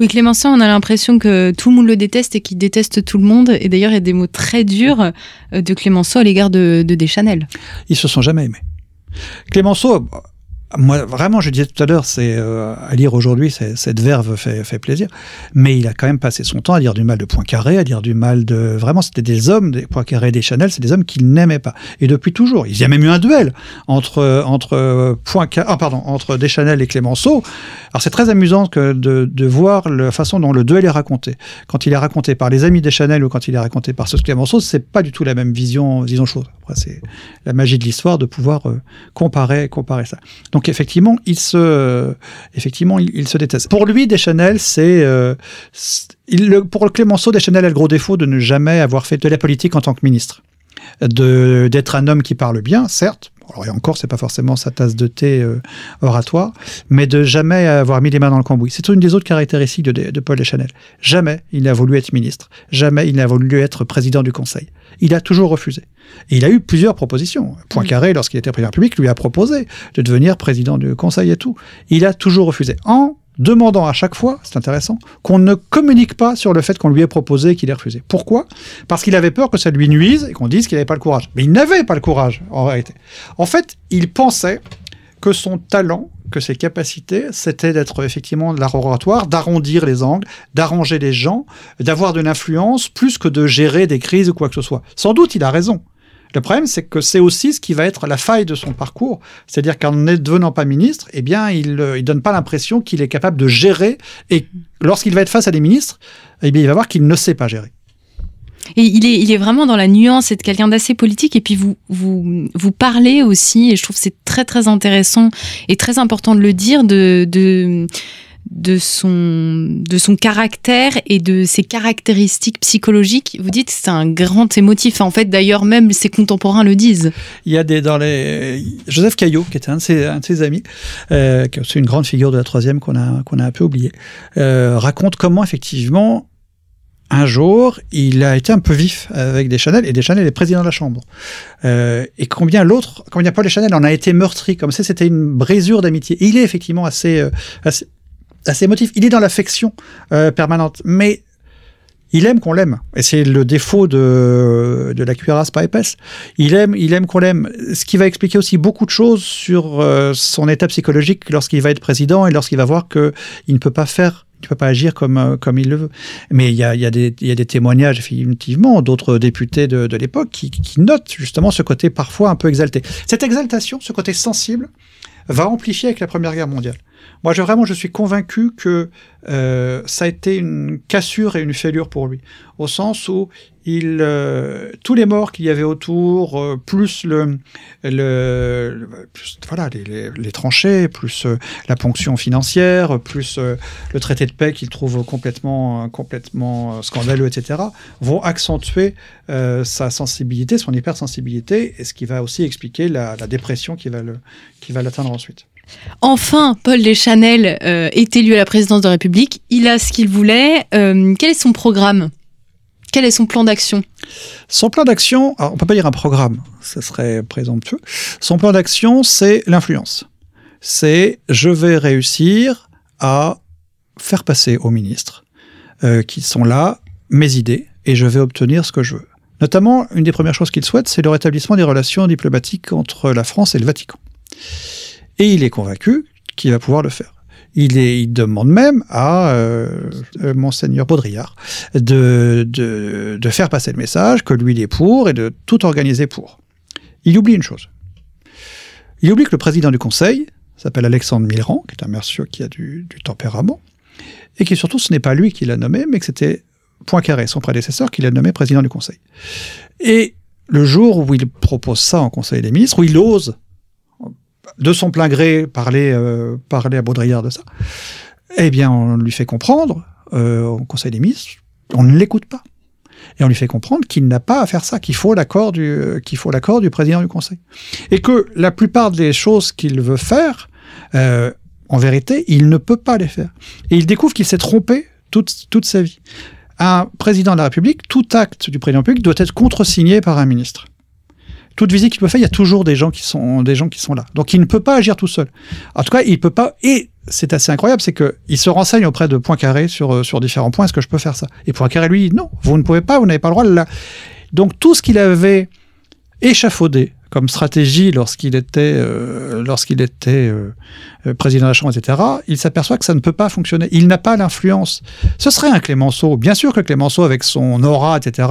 Oui, Clémenceau, on a l'impression que tout le monde le déteste et qu'il déteste tout le monde. Et d'ailleurs, il y a des mots très durs euh, de Clémenceau à l'égard de, de Deschanel. Ils se sont jamais aimés. Clémenceau, moi, vraiment, je disais tout à l'heure, c'est euh, à lire aujourd'hui, cette verve fait, fait, plaisir. Mais il a quand même passé son temps à dire du mal de Poincaré, à dire du mal de. Vraiment, c'était des hommes, des Poincaré, des Chanel, c'est des hommes qu'il n'aimait pas. Et depuis toujours, il y a même eu un duel entre entre Poincaré, ah, pardon, entre Deschanel et Clémenceau. Alors c'est très amusant que de, de, voir la façon dont le duel est raconté. Quand il est raconté par les amis Deschanel ou quand il est raconté par de Clémenceau, c'est pas du tout la même vision, vision chose. C'est la magie de l'histoire de pouvoir euh, comparer, comparer ça. Donc effectivement, il se, effectivement, il, se déteste. Pour lui, Deschanel, c'est, euh, pour Clémenceau, Deschanel a le gros défaut de ne jamais avoir fait de la politique en tant que ministre, de d'être un homme qui parle bien, certes. Alors, et encore, c'est pas forcément sa tasse de thé euh, oratoire, mais de jamais avoir mis les mains dans le cambouis. C'est une des autres caractéristiques de, de Paul Deschanel. Jamais il n'a voulu être ministre. Jamais il n'a voulu être président du Conseil. Il a toujours refusé. Et il a eu plusieurs propositions. Poincaré, lorsqu'il était président public, lui a proposé de devenir président du Conseil et tout. Il a toujours refusé. En demandant à chaque fois, c'est intéressant, qu'on ne communique pas sur le fait qu'on lui ait proposé et qu'il ait refusé. Pourquoi? Parce qu'il avait peur que ça lui nuise et qu'on dise qu'il n'avait pas le courage. Mais il n'avait pas le courage, en réalité. En fait, il pensait que son talent, que ses capacités, c'était d'être effectivement de l'art oratoire, d'arrondir les angles, d'arranger les gens, d'avoir de l'influence, plus que de gérer des crises ou quoi que ce soit. Sans doute, il a raison. Le problème, c'est que c'est aussi ce qui va être la faille de son parcours. C'est-à-dire qu'en ne devenant pas ministre, eh bien, il ne euh, donne pas l'impression qu'il est capable de gérer. Et lorsqu'il va être face à des ministres, eh bien, il va voir qu'il ne sait pas gérer. Et il est, vraiment dans la nuance, c'est quelqu'un d'assez politique. Et puis vous, vous, vous parlez aussi, et je trouve c'est très très intéressant et très important de le dire, de de son, de son caractère et de ses caractéristiques psychologiques. Vous dites que c'est un grand émotif. En fait, d'ailleurs, même ses contemporains le disent. Il y a des dans les Joseph Caillot, qui était un de ses, un de ses amis, euh, qui est une grande figure de la troisième qu'on a qu'on a un peu oublié, euh, raconte comment effectivement un jour, il a été un peu vif avec Deschanel, et Deschanel est président de la Chambre. Euh, et combien l'autre, combien Paul Deschanel en a été meurtri, comme ça, c'était une brisure d'amitié. Il est effectivement assez, euh, assez, assez émotif. Il est dans l'affection euh, permanente, mais il aime qu'on l'aime. Et c'est le défaut de, de la cuirasse pas épaisse. Il aime, il aime qu'on l'aime. Ce qui va expliquer aussi beaucoup de choses sur son état psychologique lorsqu'il va être président et lorsqu'il va voir qu'il ne peut pas faire Il ne peut pas agir comme, euh, comme il le veut. Mais il y a, il y a, des, y a des témoignages, effectivement, d'autres députés de, de l'époque qui, qui notent justement ce côté parfois un peu exalté. Cette exaltation, ce côté sensible, va amplifier avec la Première Guerre mondiale. Moi, je, vraiment, je suis convaincu que euh, ça a été une cassure et une fêlure pour lui, au sens où euh, tous les morts qu'il y avait autour, euh, plus les, tranchées, plus la ponction financière, plus le traité de paix qu'il trouve complètement, complètement scandaleux, etc., vont accentuer sa sensibilité, son hypersensibilité, et ce qui va aussi expliquer la, dépression qui va l'atteindre ensuite. Enfin, Paul Deschanel euh, est élu à la présidence de la République. Il a ce qu'il voulait. Euh, quel est son programme? Quel est son plan d'action? Son plan d'action, on peut pas dire un programme, ce serait présomptueux. Son plan d'action, c'est l'influence. C'est je vais réussir à faire passer aux ministres euh, qui sont là mes idées et je vais obtenir ce que je veux. Notamment, une des premières choses qu'il souhaite, c'est le rétablissement des relations diplomatiques entre la France et le Vatican. Et il est convaincu qu'il va pouvoir le faire. Il, est, il demande même à euh, monseigneur Baudrillard de, de, de, faire passer le message que lui il est pour et de tout organiser pour. Il oublie une chose. Il oublie que le président du conseil s'appelle Alexandre Milran, qui est un monsieur qui a du, du tempérament, et qui surtout ce n'est pas lui qui l'a nommé, mais que c'était Poincaré, son prédécesseur, qui l'a nommé président du conseil. Et le jour où il propose ça en conseil des ministres, où il ose de son plein gré parler, euh, parler à Baudrillard de ça, eh bien, on lui fait comprendre, euh, au Conseil des ministres, on ne l'écoute pas. Et on lui fait comprendre qu'il n'a pas à faire ça, qu'il faut l'accord du, qu'il faut l'accord du président du Conseil. Et que la plupart des choses qu'il veut faire, euh, en vérité, il ne peut pas les faire. Et il découvre qu'il s'est trompé toute, toute sa vie. Un président de la République, tout acte du président République doit être contresigné par un ministre toute visite qu'il peut faire, il y a toujours des gens qui sont des gens qui sont là. Donc il ne peut pas agir tout seul. En tout cas, il peut pas. Et c'est assez incroyable, c'est que il se renseigne auprès de Poincaré sur sur différents points. Est-ce que je peux faire ça? Et Poincaré lui, non, vous ne pouvez pas, vous n'avez pas le droit de là. Donc tout ce qu'il avait échafaudé comme stratégie lorsqu'il était, euh, était euh, président de la Chambre, etc., il s'aperçoit que ça ne peut pas fonctionner. Il n'a pas l'influence. Ce serait un Clémenceau. Bien sûr que Clémenceau, avec son aura, etc.,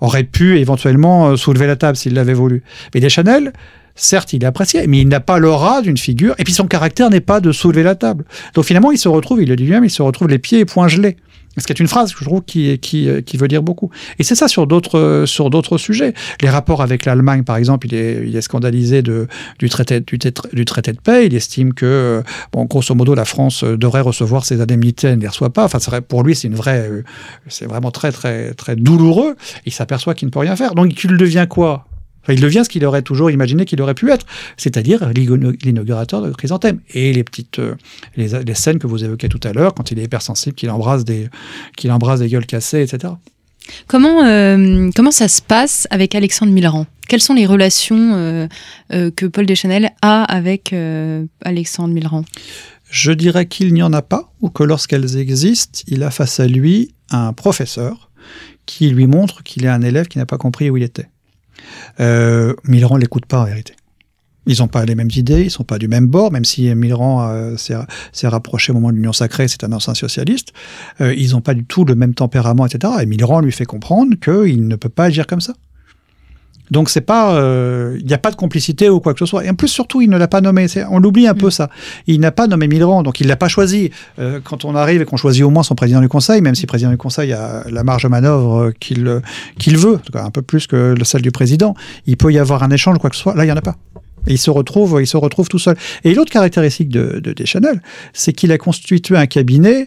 aurait pu éventuellement soulever la table s'il l'avait voulu. Mais Deschanel, certes, il est apprécié, mais il n'a pas l'aura d'une figure, et puis son caractère n'est pas de soulever la table. Donc finalement, il se retrouve, il le dit lui-même, il se retrouve les pieds et poings gelés. Ce qui est une phrase que je trouve qui, qui, qui veut dire beaucoup. Et c'est ça sur d'autres sur d'autres sujets. Les rapports avec l'Allemagne, par exemple, il est, il est scandalisé de, du, traité, du, traité de paix. Il estime que, bon, grosso modo, la France devrait recevoir ses indemnités, elle ne les reçoit pas. Enfin, pour lui, c'est une vraie, c'est vraiment très, très, très douloureux. Il s'aperçoit qu'il ne peut rien faire. Donc, il devient quoi? Enfin, il devient ce qu'il aurait toujours imaginé qu'il aurait pu être, c'est-à-dire l'inaugurateur de Chrysanthème. Et les petites euh, les, les, scènes que vous évoquez tout à l'heure, quand il est hypersensible, qu'il embrasse des qu'il embrasse des gueules cassées, etc. Comment euh, comment ça se passe avec Alexandre Millerand? Quelles sont les relations euh, euh, que Paul Deschanel a avec Alexandre Millerand? Je dirais qu'il n'y en a pas, ou que lorsqu'elles existent, il a face à lui un professeur qui lui montre qu'il est un élève qui n'a pas compris où il était. Euh, Millerand l'écoute pas en vérité. Ils n'ont pas les mêmes idées, ils sont pas du même bord, même si Millerand euh, s'est rapproché au moment de l'Union sacrée, c'est un ancien socialiste. Euh, ils n'ont pas du tout le même tempérament, etc. Et Millerand lui fait comprendre qu'il ne peut pas agir comme ça. Donc c'est pas, il euh, n'y a pas de complicité ou quoi que ce soit. Et en plus surtout, il ne l'a pas nommé. On l'oublie un mmh. peu ça. Il n'a pas nommé Millerand, donc il l'a pas choisi. Euh, quand on arrive et qu'on choisit au moins son président du Conseil, même si le président du Conseil a la marge de manœuvre qu'il qu'il veut, en tout cas un peu plus que celle du président, il peut y avoir un échange quoi que ce soit. Là, il y en a pas. Et il se retrouve, il se retrouve tout seul. Et l'autre caractéristique de, de Deschanel, c'est qu'il a constitué un cabinet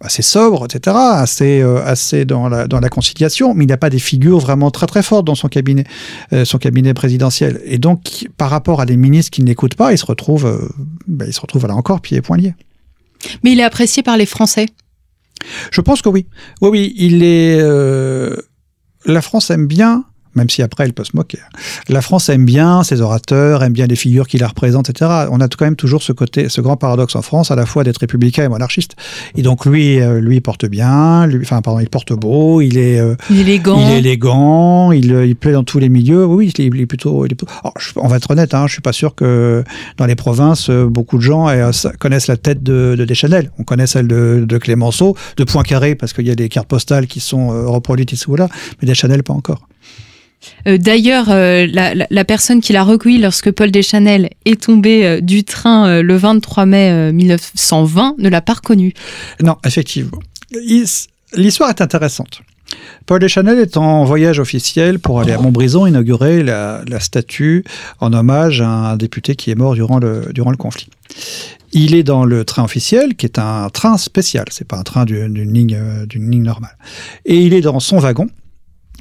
assez sobre, etc., assez, euh, assez dans, la, dans la conciliation, mais il n'y a pas des figures vraiment très très fortes dans son cabinet, euh, son cabinet présidentiel. Et donc, par rapport à des ministres qui ne l'écoutent pas, il se retrouve, euh, ben, il se retrouve là encore pieds et poings liés. Mais il est apprécié par les Français? Je pense que oui. Oui, oui, il est. Euh, la France aime bien même si après elle peut se moquer. La France aime bien ses orateurs, aime bien les figures qui la représentent, etc. On a quand même toujours ce côté, ce grand paradoxe en France, à la fois d'être républicain et monarchiste. Et donc lui, euh, lui porte bien, lui, enfin pardon, il porte beau, il est, euh, il est élégant, il est élégant, il, il plaît dans tous les milieux. Oui, il est, il est plutôt, il est plutôt... Alors, je, on va être honnête, hein, je suis pas sûr que dans les provinces, beaucoup de gens connaissent la tête de, de Deschanel. On connaît celle de, de Clémenceau, de Poincaré parce qu'il y a des cartes postales qui sont reproduites ici ou là, mais Deschanel pas encore. Euh, d'ailleurs, euh, la, personne qui l'a recueilli lorsque Paul Deschanel est tombé euh, du train le 23 mai 1920 ne l'a pas reconnu. Non, effectivement. L'histoire est intéressante. Paul Deschanel est en voyage officiel pour aller à Montbrison inaugurer la, statue en hommage à un député qui est mort durant le, durant le conflit. Il est dans le train officiel, qui est un train spécial, c'est pas un train d'une ligne, d'une ligne normale. Et il est dans son wagon.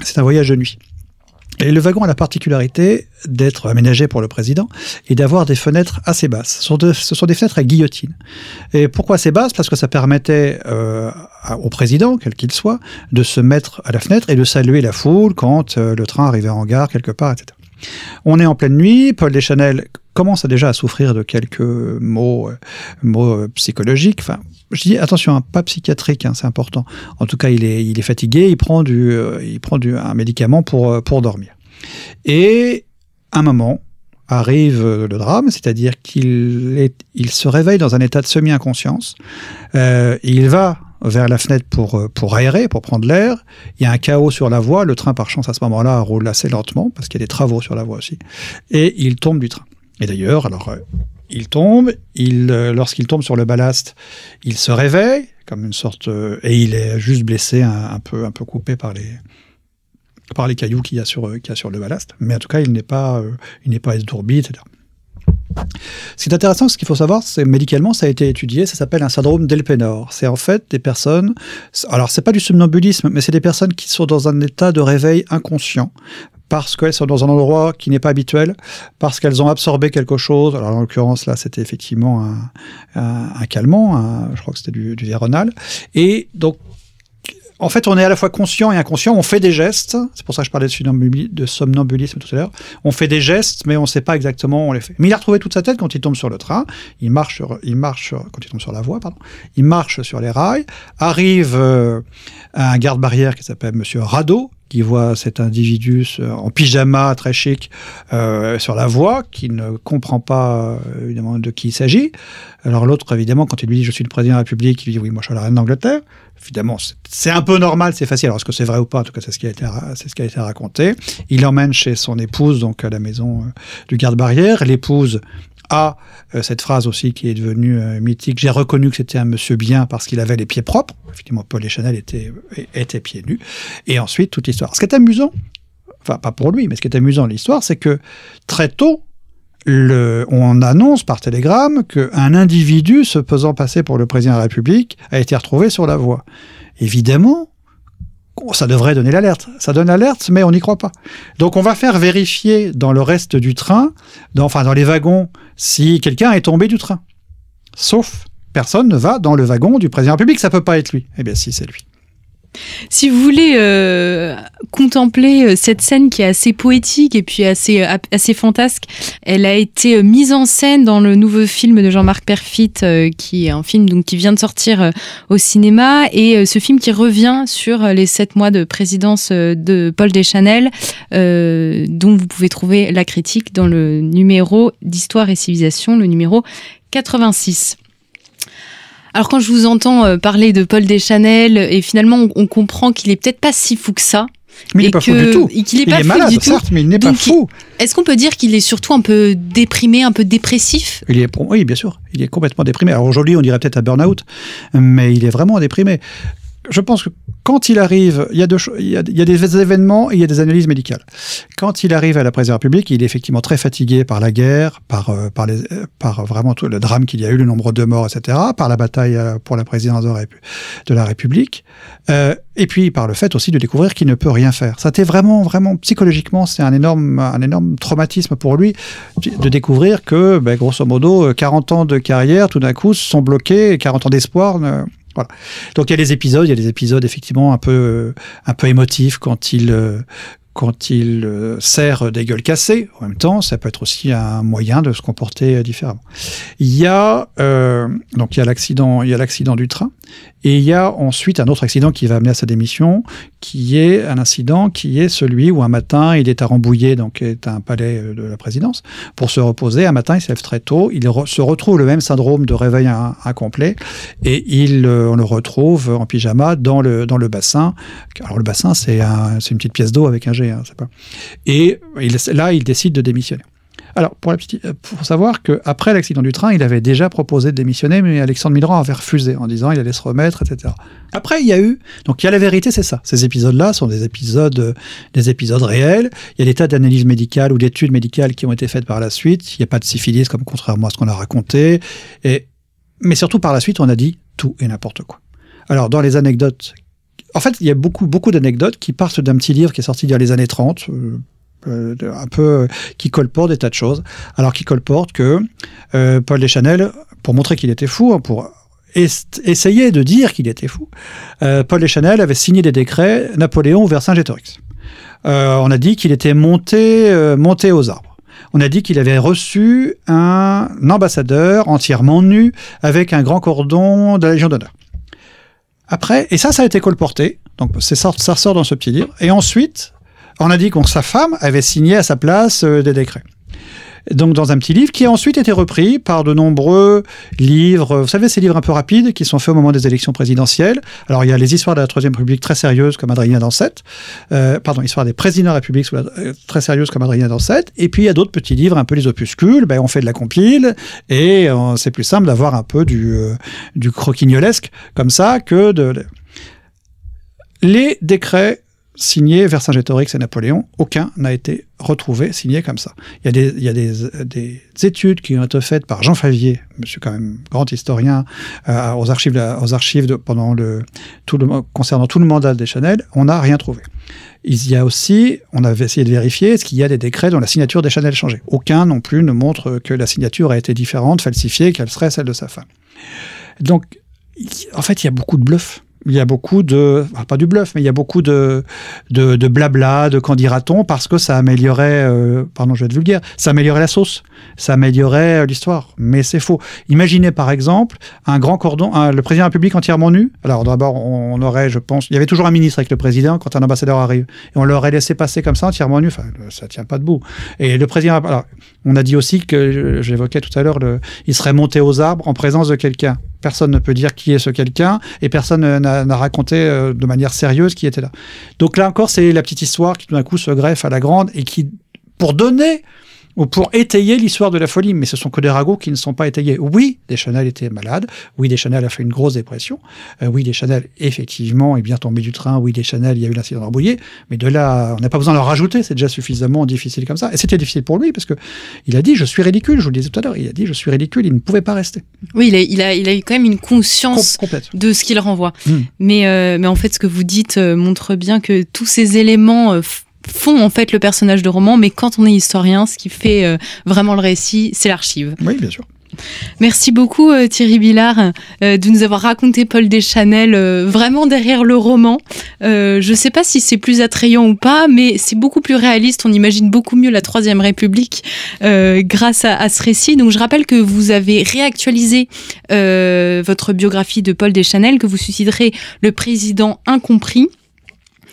C'est un voyage de nuit. Et le wagon a la particularité d'être aménagé pour le président et d'avoir des fenêtres assez basses. Ce sont, des fenêtres à guillotine. Et pourquoi assez basses? Parce que ça permettait euh, au président, quel qu'il soit, de se mettre à la fenêtre et de saluer la foule quand euh, le train arrivait en gare quelque part, etc. On est en pleine nuit, Paul Deschanel commence déjà à souffrir de quelques mots, euh, psychologiques, je dis attention, hein, pas psychiatrique, hein, c'est important. En tout cas, il est, il est fatigué, il prend, du, euh, il prend du, un médicament pour, euh, pour dormir. Et un moment arrive le drame, c'est-à-dire qu'il il se réveille dans un état de semi-inconscience. Euh, il va vers la fenêtre pour, euh, pour aérer, pour prendre l'air. Il y a un chaos sur la voie. Le train, par chance, à ce moment-là, roule assez lentement parce qu'il y a des travaux sur la voie aussi. Et il tombe du train. Et d'ailleurs, alors, il tombe, euh, lorsqu'il tombe sur le ballast, il se réveille, comme une sorte, euh, et il est juste blessé, un, peu, coupé par les, cailloux qu'il y a sur, euh, qu'il y a sur le ballast. Mais en tout cas, il n'est pas, il pas esdourbi, etc. Ce qui est intéressant, ce qu'il faut savoir, c'est médicalement, ça a été étudié, ça s'appelle un syndrome d'Elpenor. C'est en fait des personnes, alors c'est pas du somnambulisme, mais c'est des personnes qui sont dans un état de réveil inconscient parce qu'elles sont dans un endroit qui n'est pas habituel, parce qu'elles ont absorbé quelque chose. Alors, en l'occurrence, là, c'était effectivement un, un, calmant, je crois que c'était du, du Véronal. Et donc, en fait, on est à la fois conscient et inconscient. On fait des gestes. C'est pour ça que je parlais de, somnambulisme tout à l'heure. On fait des gestes, mais on ne sait pas exactement où on les fait. Mais il a retrouvé toute sa tête quand il tombe sur le train. Il marche, sur, il marche quand il tombe sur la voie, pardon. Il marche sur les rails. Arrive euh, un garde-barrière qui s'appelle Monsieur Rado, qui voit cet individu en pyjama très chic euh, sur la voie, qui ne comprend pas euh, évidemment de qui il s'agit. Alors l'autre, évidemment, quand il lui dit je suis le président de la République, il lui dit oui, moi je suis la reine d'Angleterre. Évidemment, c'est un peu normal, c'est facile. Alors est-ce que c'est vrai ou pas? En tout cas, c'est ce qui a été, c'est ce qui a été raconté. Il l'emmène chez son épouse, donc à la maison euh, du garde-barrière. L'épouse a euh, cette phrase aussi qui est devenue euh, mythique. J'ai reconnu que c'était un monsieur bien parce qu'il avait les pieds propres. Effectivement, Paul et Chanel étaient, pieds nus. Et ensuite, toute l'histoire. Ce qui est amusant, enfin pas pour lui, mais ce qui est amusant dans l'histoire, c'est que très tôt, le, on annonce par télégramme qu'un individu se faisant passer pour le président de la République a été retrouvé sur la voie. Évidemment, ça devrait donner l'alerte. Ça donne l'alerte, mais on n'y croit pas. Donc on va faire vérifier dans le reste du train, dans, enfin dans les wagons, si quelqu'un est tombé du train. Sauf, personne ne va dans le wagon du président République, ça peut pas être lui. Eh bien si, c'est lui. Si vous voulez euh, contempler euh, cette scène qui est assez poétique et puis assez, euh, assez fantasque, elle a été mise en scène dans le nouveau film de Jean-Marc Perfit, qui est un film donc, qui vient de sortir au cinéma, et ce film qui revient sur les sept mois de présidence de Paul Deschanel, dont vous pouvez trouver la critique dans le numéro d'Histoire et Civilisation, le numéro 86. Alors quand je vous entends euh, parler de Paul Deschanel, et finalement on, comprend qu'il est peut-être pas si fou que ça. Mais il n'est pas fou du tout. il est, pas malade, certes, mais il n'est pas fou. Est-ce qu'on peut dire qu'il est surtout un peu déprimé, un peu dépressif? Il est, Oui, bien sûr. Il est complètement déprimé. Alors aujourd'hui, on dirait peut-être à burn-out, mais il est vraiment déprimé je pense que quand il arrive, il y, a a, il y, a des événements et il y a des analyses médicales. Quand il arrive à la présidence de la République, il est effectivement très fatigué par la guerre, par, euh, par vraiment tout le drame qu'il y a eu, le nombre de morts, etc., par la bataille euh, pour la présidence de, la République, euh, et puis par le fait aussi de découvrir qu'il ne peut rien faire. Ça a été vraiment, vraiment, psychologiquement, c'est un énorme, un énorme traumatisme pour lui de découvrir que, ben, grosso modo, 40 ans de carrière, tout d'un coup, sont bloqués, 40 ans d'espoir, donc il y a des épisodes, il y a des épisodes effectivement un peu un peu émotifs quand il quand il euh, sert des gueules cassées. En même temps, ça peut être aussi un moyen de se comporter différemment. Il y a euh, donc il y a l'accident, il y a l'accident du train, et il y a ensuite un autre accident qui va amener à sa démission, qui est un incident qui est celui où un matin il est à Rambouillet, donc est un palais euh, de la présidence, pour se reposer. Un matin, il se lève très tôt, il se retrouve le même syndrome de réveil incomplet, et il on le retrouve en pyjama dans le dans le bassin. Alors le bassin, c'est un, une petite pièce d'eau avec un jet Hein. Et là, il décide de démissionner. Alors, pour, la petite, pour savoir qu'après l'accident du train, il avait déjà proposé de démissionner, mais Alexandre Milran avait refusé en disant il allait se remettre, etc. Après, il y a eu. Donc, il y a la vérité, c'est ça. Ces épisodes-là sont des épisodes, des épisodes réels. Il y a des tas d'analyses médicales ou d'études médicales qui ont été faites par la suite. Il n'y a pas de syphilis, comme contrairement à ce qu'on a raconté. Mais surtout, par la suite, on a dit tout et n'importe quoi. Alors, dans les anecdotes en fait, il y a beaucoup, beaucoup d'anecdotes qui partent d'un petit livre qui est sorti il y a les années 30, euh, euh, un peu, euh, qui colporte des tas de choses. Alors, qui colporte que Paul Deschanel, pour montrer qu'il était fou, hein, pour essayer de dire qu'il était fou, Paul Deschanel avait signé des décrets Napoléon vers Saint-Gétorix. on a dit qu'il était monté, monté aux arbres. On a dit qu'il avait reçu un ambassadeur entièrement nu avec un grand cordon de la Légion d'honneur. Après, et ça, ça a été colporté. Donc, ça, ça ressort dans ce petit livre. Et ensuite, on a dit que sa femme avait signé à sa place euh, des décrets donc dans un petit livre qui a ensuite été repris par de nombreux livres. Vous savez, ces livres un peu rapides qui sont faits au moment des élections présidentielles. Alors il y a les histoires de la Troisième République très sérieuses comme Adrien Dansette, euh, pardon, histoire des présidents de la République euh, très sérieuses comme Adrien Dansette. Et puis il y a d'autres petits livres, un peu les opuscules. Ben, on fait de la compile et euh, c'est plus simple d'avoir un peu du, euh, du croquignolesque comme ça que de les décrets signé Vercingétorix et Napoléon, aucun n'a été retrouvé signé comme ça. Il y a, des, études qui ont été faites par Jean Favier, monsieur quand même grand historien, euh, aux archives, pendant le, tout le, concernant tout le mandat des Chanel, on n'a rien trouvé. Il y a aussi, on avait essayé de vérifier, est-ce qu'il y a des décrets dont la signature des Chanel changé Aucun non plus ne montre que la signature a été différente, falsifiée, qu'elle serait celle de sa femme. Donc, en fait, il y a beaucoup de bluffs il y a beaucoup de, pas du bluff, mais il y a beaucoup de, de, de blabla, de qu'en dira-t-on, parce que ça améliorerait, euh, pardon, je vais être vulgaire, ça améliorerait la sauce, ça améliorerait euh, l'histoire. Mais c'est faux. Imaginez par exemple un grand cordon, le président de la République entièrement nu. Alors d'abord, on, aurait, je pense, il y avait toujours un ministre avec le président quand un ambassadeur arrive, et on l'aurait laissé passer comme ça entièrement nu. Enfin, ça tient pas debout. Et le président, alors, on a dit aussi que, j'évoquais tout à l'heure, il serait monté aux arbres en présence de quelqu'un. Personne ne peut dire qui est ce quelqu'un et personne n'a raconté euh, de manière sérieuse qui était là. Donc là encore, c'est la petite histoire qui tout d'un coup se greffe à la grande et qui, pour donner ou pour étayer l'histoire de la folie, mais ce sont que des ragots qui ne sont pas étayés. Oui, Deschanel était malade, oui, Deschanel a fait une grosse dépression, euh, oui, Deschanel, effectivement, est bien tombé du train, oui, Deschanel, il y a eu l'incident d'Arbouillet, mais de là, on n'a pas besoin de le rajouter, c'est déjà suffisamment difficile comme ça. Et c'était difficile pour lui, parce que il a dit, je suis ridicule, je vous le disais tout à l'heure, il a dit, je suis ridicule, il ne pouvait pas rester. Oui, il a, il a, il a eu quand même une conscience de ce qu'il renvoie. Hmm. Mais, euh, mais en fait, ce que vous dites euh, montre bien que tous ces éléments font en fait le personnage de roman, mais quand on est historien, ce qui fait euh, vraiment le récit, c'est l'archive. Oui, bien sûr. Merci beaucoup euh, Thierry Billard euh, de nous avoir raconté Paul Deschanel vraiment derrière le roman. je ne sais pas si c'est plus attrayant ou pas, mais c'est beaucoup plus réaliste. On imagine beaucoup mieux la Troisième République grâce à, à, ce récit. Donc je rappelle que vous avez réactualisé votre biographie de Paul Deschanel, que vous susciterez le président incompris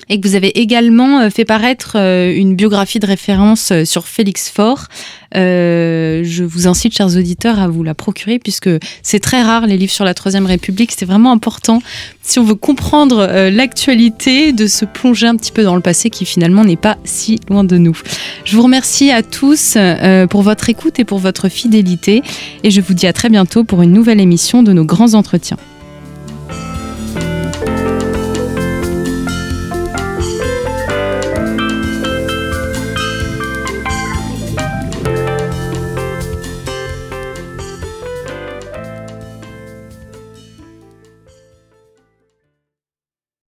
et que vous avez également euh, fait paraître euh, une biographie de référence euh, sur Félix Faure. je vous incite, chers auditeurs, à vous la procurer puisque c'est très rare les livres sur la Troisième République. C'est vraiment important si on veut comprendre l'actualité de se plonger un petit peu dans le passé qui finalement n'est pas si loin de nous. Je vous remercie à tous pour votre écoute et pour votre fidélité et je vous dis à très bientôt pour une nouvelle émission de nos grands entretiens.